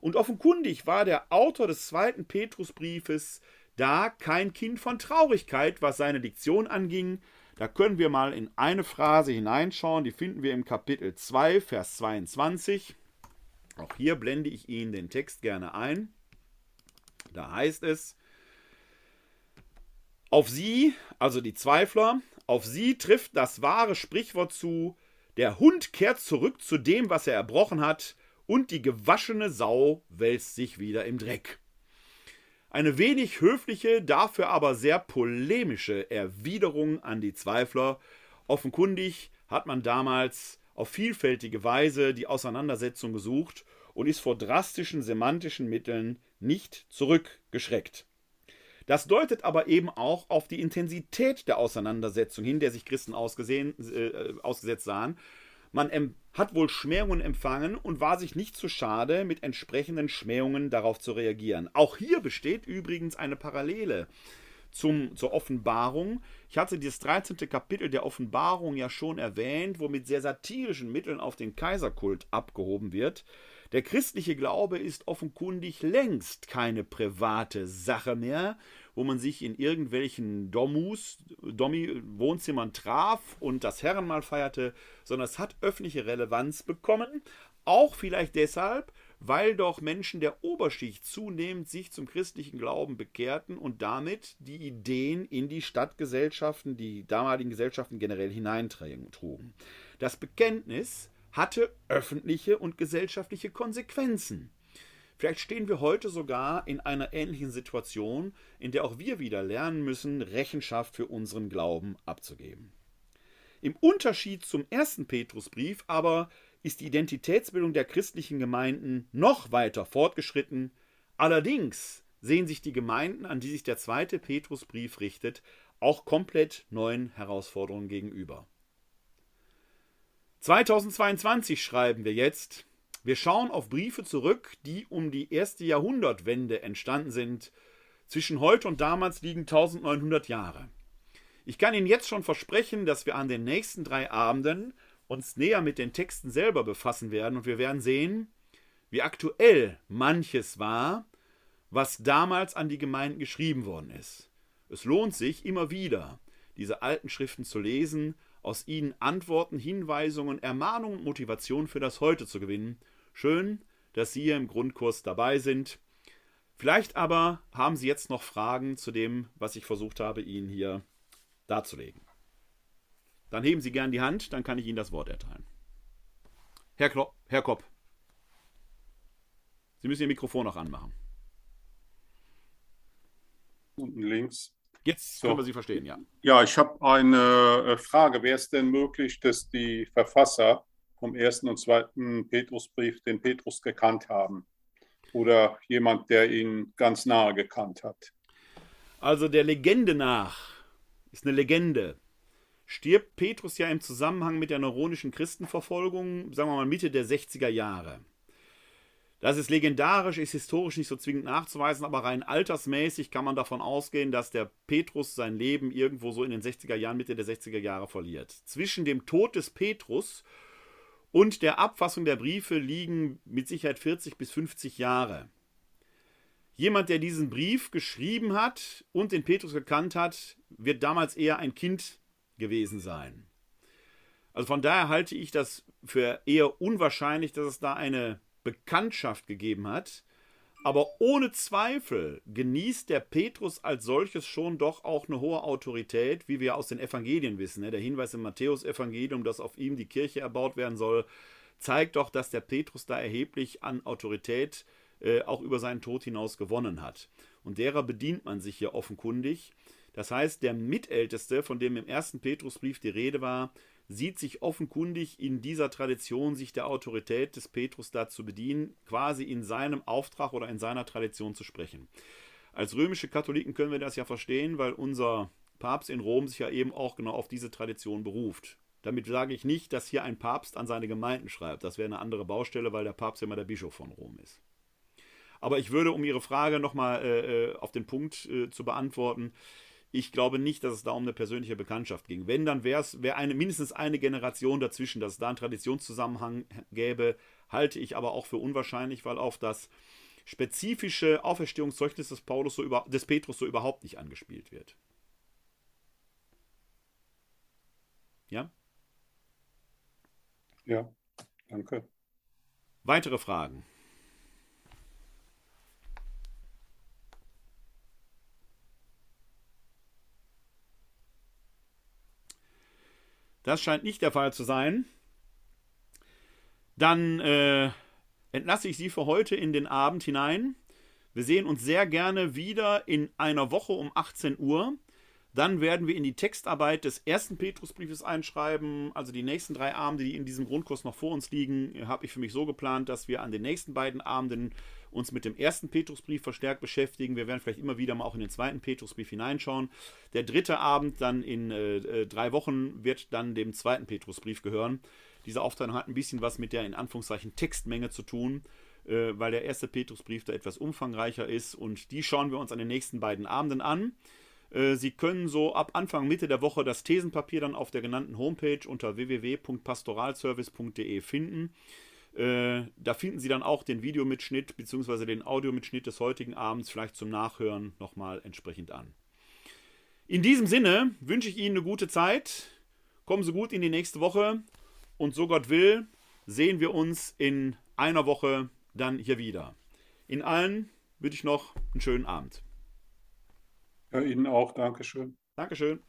Speaker 1: Und offenkundig war der Autor des zweiten Petrusbriefes da kein Kind von Traurigkeit, was seine Diktion anging. Da können wir mal in eine Phrase hineinschauen, die finden wir im Kapitel 2, Vers 22. Auch hier blende ich Ihnen den Text gerne ein. Da heißt es, auf sie, also die Zweifler, auf sie trifft das wahre Sprichwort zu, der Hund kehrt zurück zu dem, was er erbrochen hat, und die gewaschene Sau wälzt sich wieder im Dreck. Eine wenig höfliche, dafür aber sehr polemische Erwiderung an die Zweifler. Offenkundig hat man damals auf vielfältige Weise die Auseinandersetzung gesucht und ist vor drastischen semantischen Mitteln nicht zurückgeschreckt. Das deutet aber eben auch auf die Intensität der Auseinandersetzung hin, der sich Christen ausgesehen, äh, ausgesetzt sahen, man hat wohl Schmähungen empfangen und war sich nicht zu schade, mit entsprechenden Schmähungen darauf zu reagieren. Auch hier besteht übrigens eine Parallele zum, zur Offenbarung. Ich hatte dieses 13. Kapitel der Offenbarung ja schon erwähnt, wo mit sehr satirischen Mitteln auf den Kaiserkult abgehoben wird. Der christliche Glaube ist offenkundig längst keine private Sache mehr, wo man sich in irgendwelchen Domus, Domi, Wohnzimmern traf und das Herrenmal feierte, sondern es hat öffentliche Relevanz bekommen. Auch vielleicht deshalb, weil doch Menschen der Oberschicht zunehmend sich zum christlichen Glauben bekehrten und damit die Ideen in die Stadtgesellschaften, die damaligen Gesellschaften generell hineintrugen. Das Bekenntnis hatte öffentliche und gesellschaftliche Konsequenzen. Vielleicht stehen wir heute sogar in einer ähnlichen Situation, in der auch wir wieder lernen müssen, Rechenschaft für unseren Glauben abzugeben. Im Unterschied zum ersten Petrusbrief aber ist die Identitätsbildung der christlichen Gemeinden noch weiter fortgeschritten. Allerdings sehen sich die Gemeinden, an die sich der zweite Petrusbrief richtet, auch komplett neuen Herausforderungen gegenüber. 2022 schreiben wir jetzt, wir schauen auf Briefe zurück, die um die erste Jahrhundertwende entstanden sind. Zwischen heute und damals liegen 1900 Jahre. Ich kann Ihnen jetzt schon versprechen, dass wir an den nächsten drei Abenden uns näher mit den Texten selber befassen werden und wir werden sehen, wie aktuell manches war, was damals an die Gemeinden geschrieben worden ist. Es lohnt sich immer wieder, diese alten Schriften zu lesen, aus ihnen Antworten, Hinweisungen, Ermahnungen und Motivation für das Heute zu gewinnen. Schön, dass Sie hier im Grundkurs dabei sind. Vielleicht aber haben Sie jetzt noch Fragen zu dem, was ich versucht habe, Ihnen hier darzulegen. Dann heben Sie gern die Hand, dann kann ich Ihnen das Wort erteilen. Herr, Klo Herr Kopp, Sie müssen Ihr Mikrofon noch anmachen.
Speaker 2: Unten links.
Speaker 1: Jetzt können wir Sie verstehen, ja.
Speaker 2: Ja, ich habe eine äh, Frage. Wäre es denn möglich, dass die Verfasser vom ersten und zweiten Petrusbrief den Petrus gekannt haben? Oder jemand, der ihn ganz nahe gekannt hat?
Speaker 1: Also der Legende nach, ist eine Legende, stirbt Petrus ja im Zusammenhang mit der neuronischen Christenverfolgung, sagen wir mal Mitte der 60er Jahre. Das ist legendarisch, ist historisch nicht so zwingend nachzuweisen, aber rein altersmäßig kann man davon ausgehen, dass der Petrus sein Leben irgendwo so in den 60er Jahren, Mitte der 60er Jahre verliert. Zwischen dem Tod des Petrus und der Abfassung der Briefe liegen mit Sicherheit 40 bis 50 Jahre. Jemand, der diesen Brief geschrieben hat und den Petrus gekannt hat, wird damals eher ein Kind gewesen sein. Also von daher halte ich das für eher unwahrscheinlich, dass es da eine Bekanntschaft gegeben hat. Aber ohne Zweifel genießt der Petrus als solches schon doch auch eine hohe Autorität, wie wir aus den Evangelien wissen. Ne? Der Hinweis im Matthäus-Evangelium, dass auf ihm die Kirche erbaut werden soll, zeigt doch, dass der Petrus da erheblich an Autorität äh, auch über seinen Tod hinaus gewonnen hat. Und derer bedient man sich hier offenkundig. Das heißt, der Mitälteste, von dem im ersten Petrusbrief die Rede war, sieht sich offenkundig in dieser Tradition, sich der Autorität des Petrus da zu bedienen, quasi in seinem Auftrag oder in seiner Tradition zu sprechen. Als römische Katholiken können wir das ja verstehen, weil unser Papst in Rom sich ja eben auch genau auf diese Tradition beruft. Damit sage ich nicht, dass hier ein Papst an seine Gemeinden schreibt. Das wäre eine andere Baustelle, weil der Papst ja immer der Bischof von Rom ist. Aber ich würde, um Ihre Frage nochmal äh, äh, auf den Punkt äh, zu beantworten, ich glaube nicht, dass es da um eine persönliche Bekanntschaft ging. Wenn, dann wäre es wär eine, mindestens eine Generation dazwischen, dass es da einen Traditionszusammenhang gäbe, halte ich aber auch für unwahrscheinlich, weil auf das spezifische Auferstehungszeugnis des, Paulus so über, des Petrus so überhaupt nicht angespielt wird. Ja?
Speaker 2: Ja, danke.
Speaker 1: Weitere Fragen? Das scheint nicht der Fall zu sein. Dann äh, entlasse ich Sie für heute in den Abend hinein. Wir sehen uns sehr gerne wieder in einer Woche um 18 Uhr. Dann werden wir in die Textarbeit des ersten Petrusbriefes einschreiben. Also die nächsten drei Abende, die in diesem Grundkurs noch vor uns liegen, habe ich für mich so geplant, dass wir an den nächsten beiden Abenden uns mit dem ersten Petrusbrief verstärkt beschäftigen. Wir werden vielleicht immer wieder mal auch in den zweiten Petrusbrief hineinschauen. Der dritte Abend dann in äh, äh, drei Wochen wird dann dem zweiten Petrusbrief gehören. Diese Aufteilung hat ein bisschen was mit der in Anführungszeichen Textmenge zu tun, äh, weil der erste Petrusbrief da etwas umfangreicher ist und die schauen wir uns an den nächsten beiden Abenden an. Äh, Sie können so ab Anfang, Mitte der Woche das Thesenpapier dann auf der genannten Homepage unter www.pastoralservice.de finden. Äh, da finden Sie dann auch den Videomitschnitt bzw. den Audiomitschnitt des heutigen Abends vielleicht zum Nachhören nochmal entsprechend an. In diesem Sinne wünsche ich Ihnen eine gute Zeit. Kommen Sie gut in die nächste Woche und so Gott will, sehen wir uns in einer Woche dann hier wieder. In allen wünsche ich noch einen schönen Abend.
Speaker 2: Ja, Ihnen auch. Dankeschön.
Speaker 1: Dankeschön.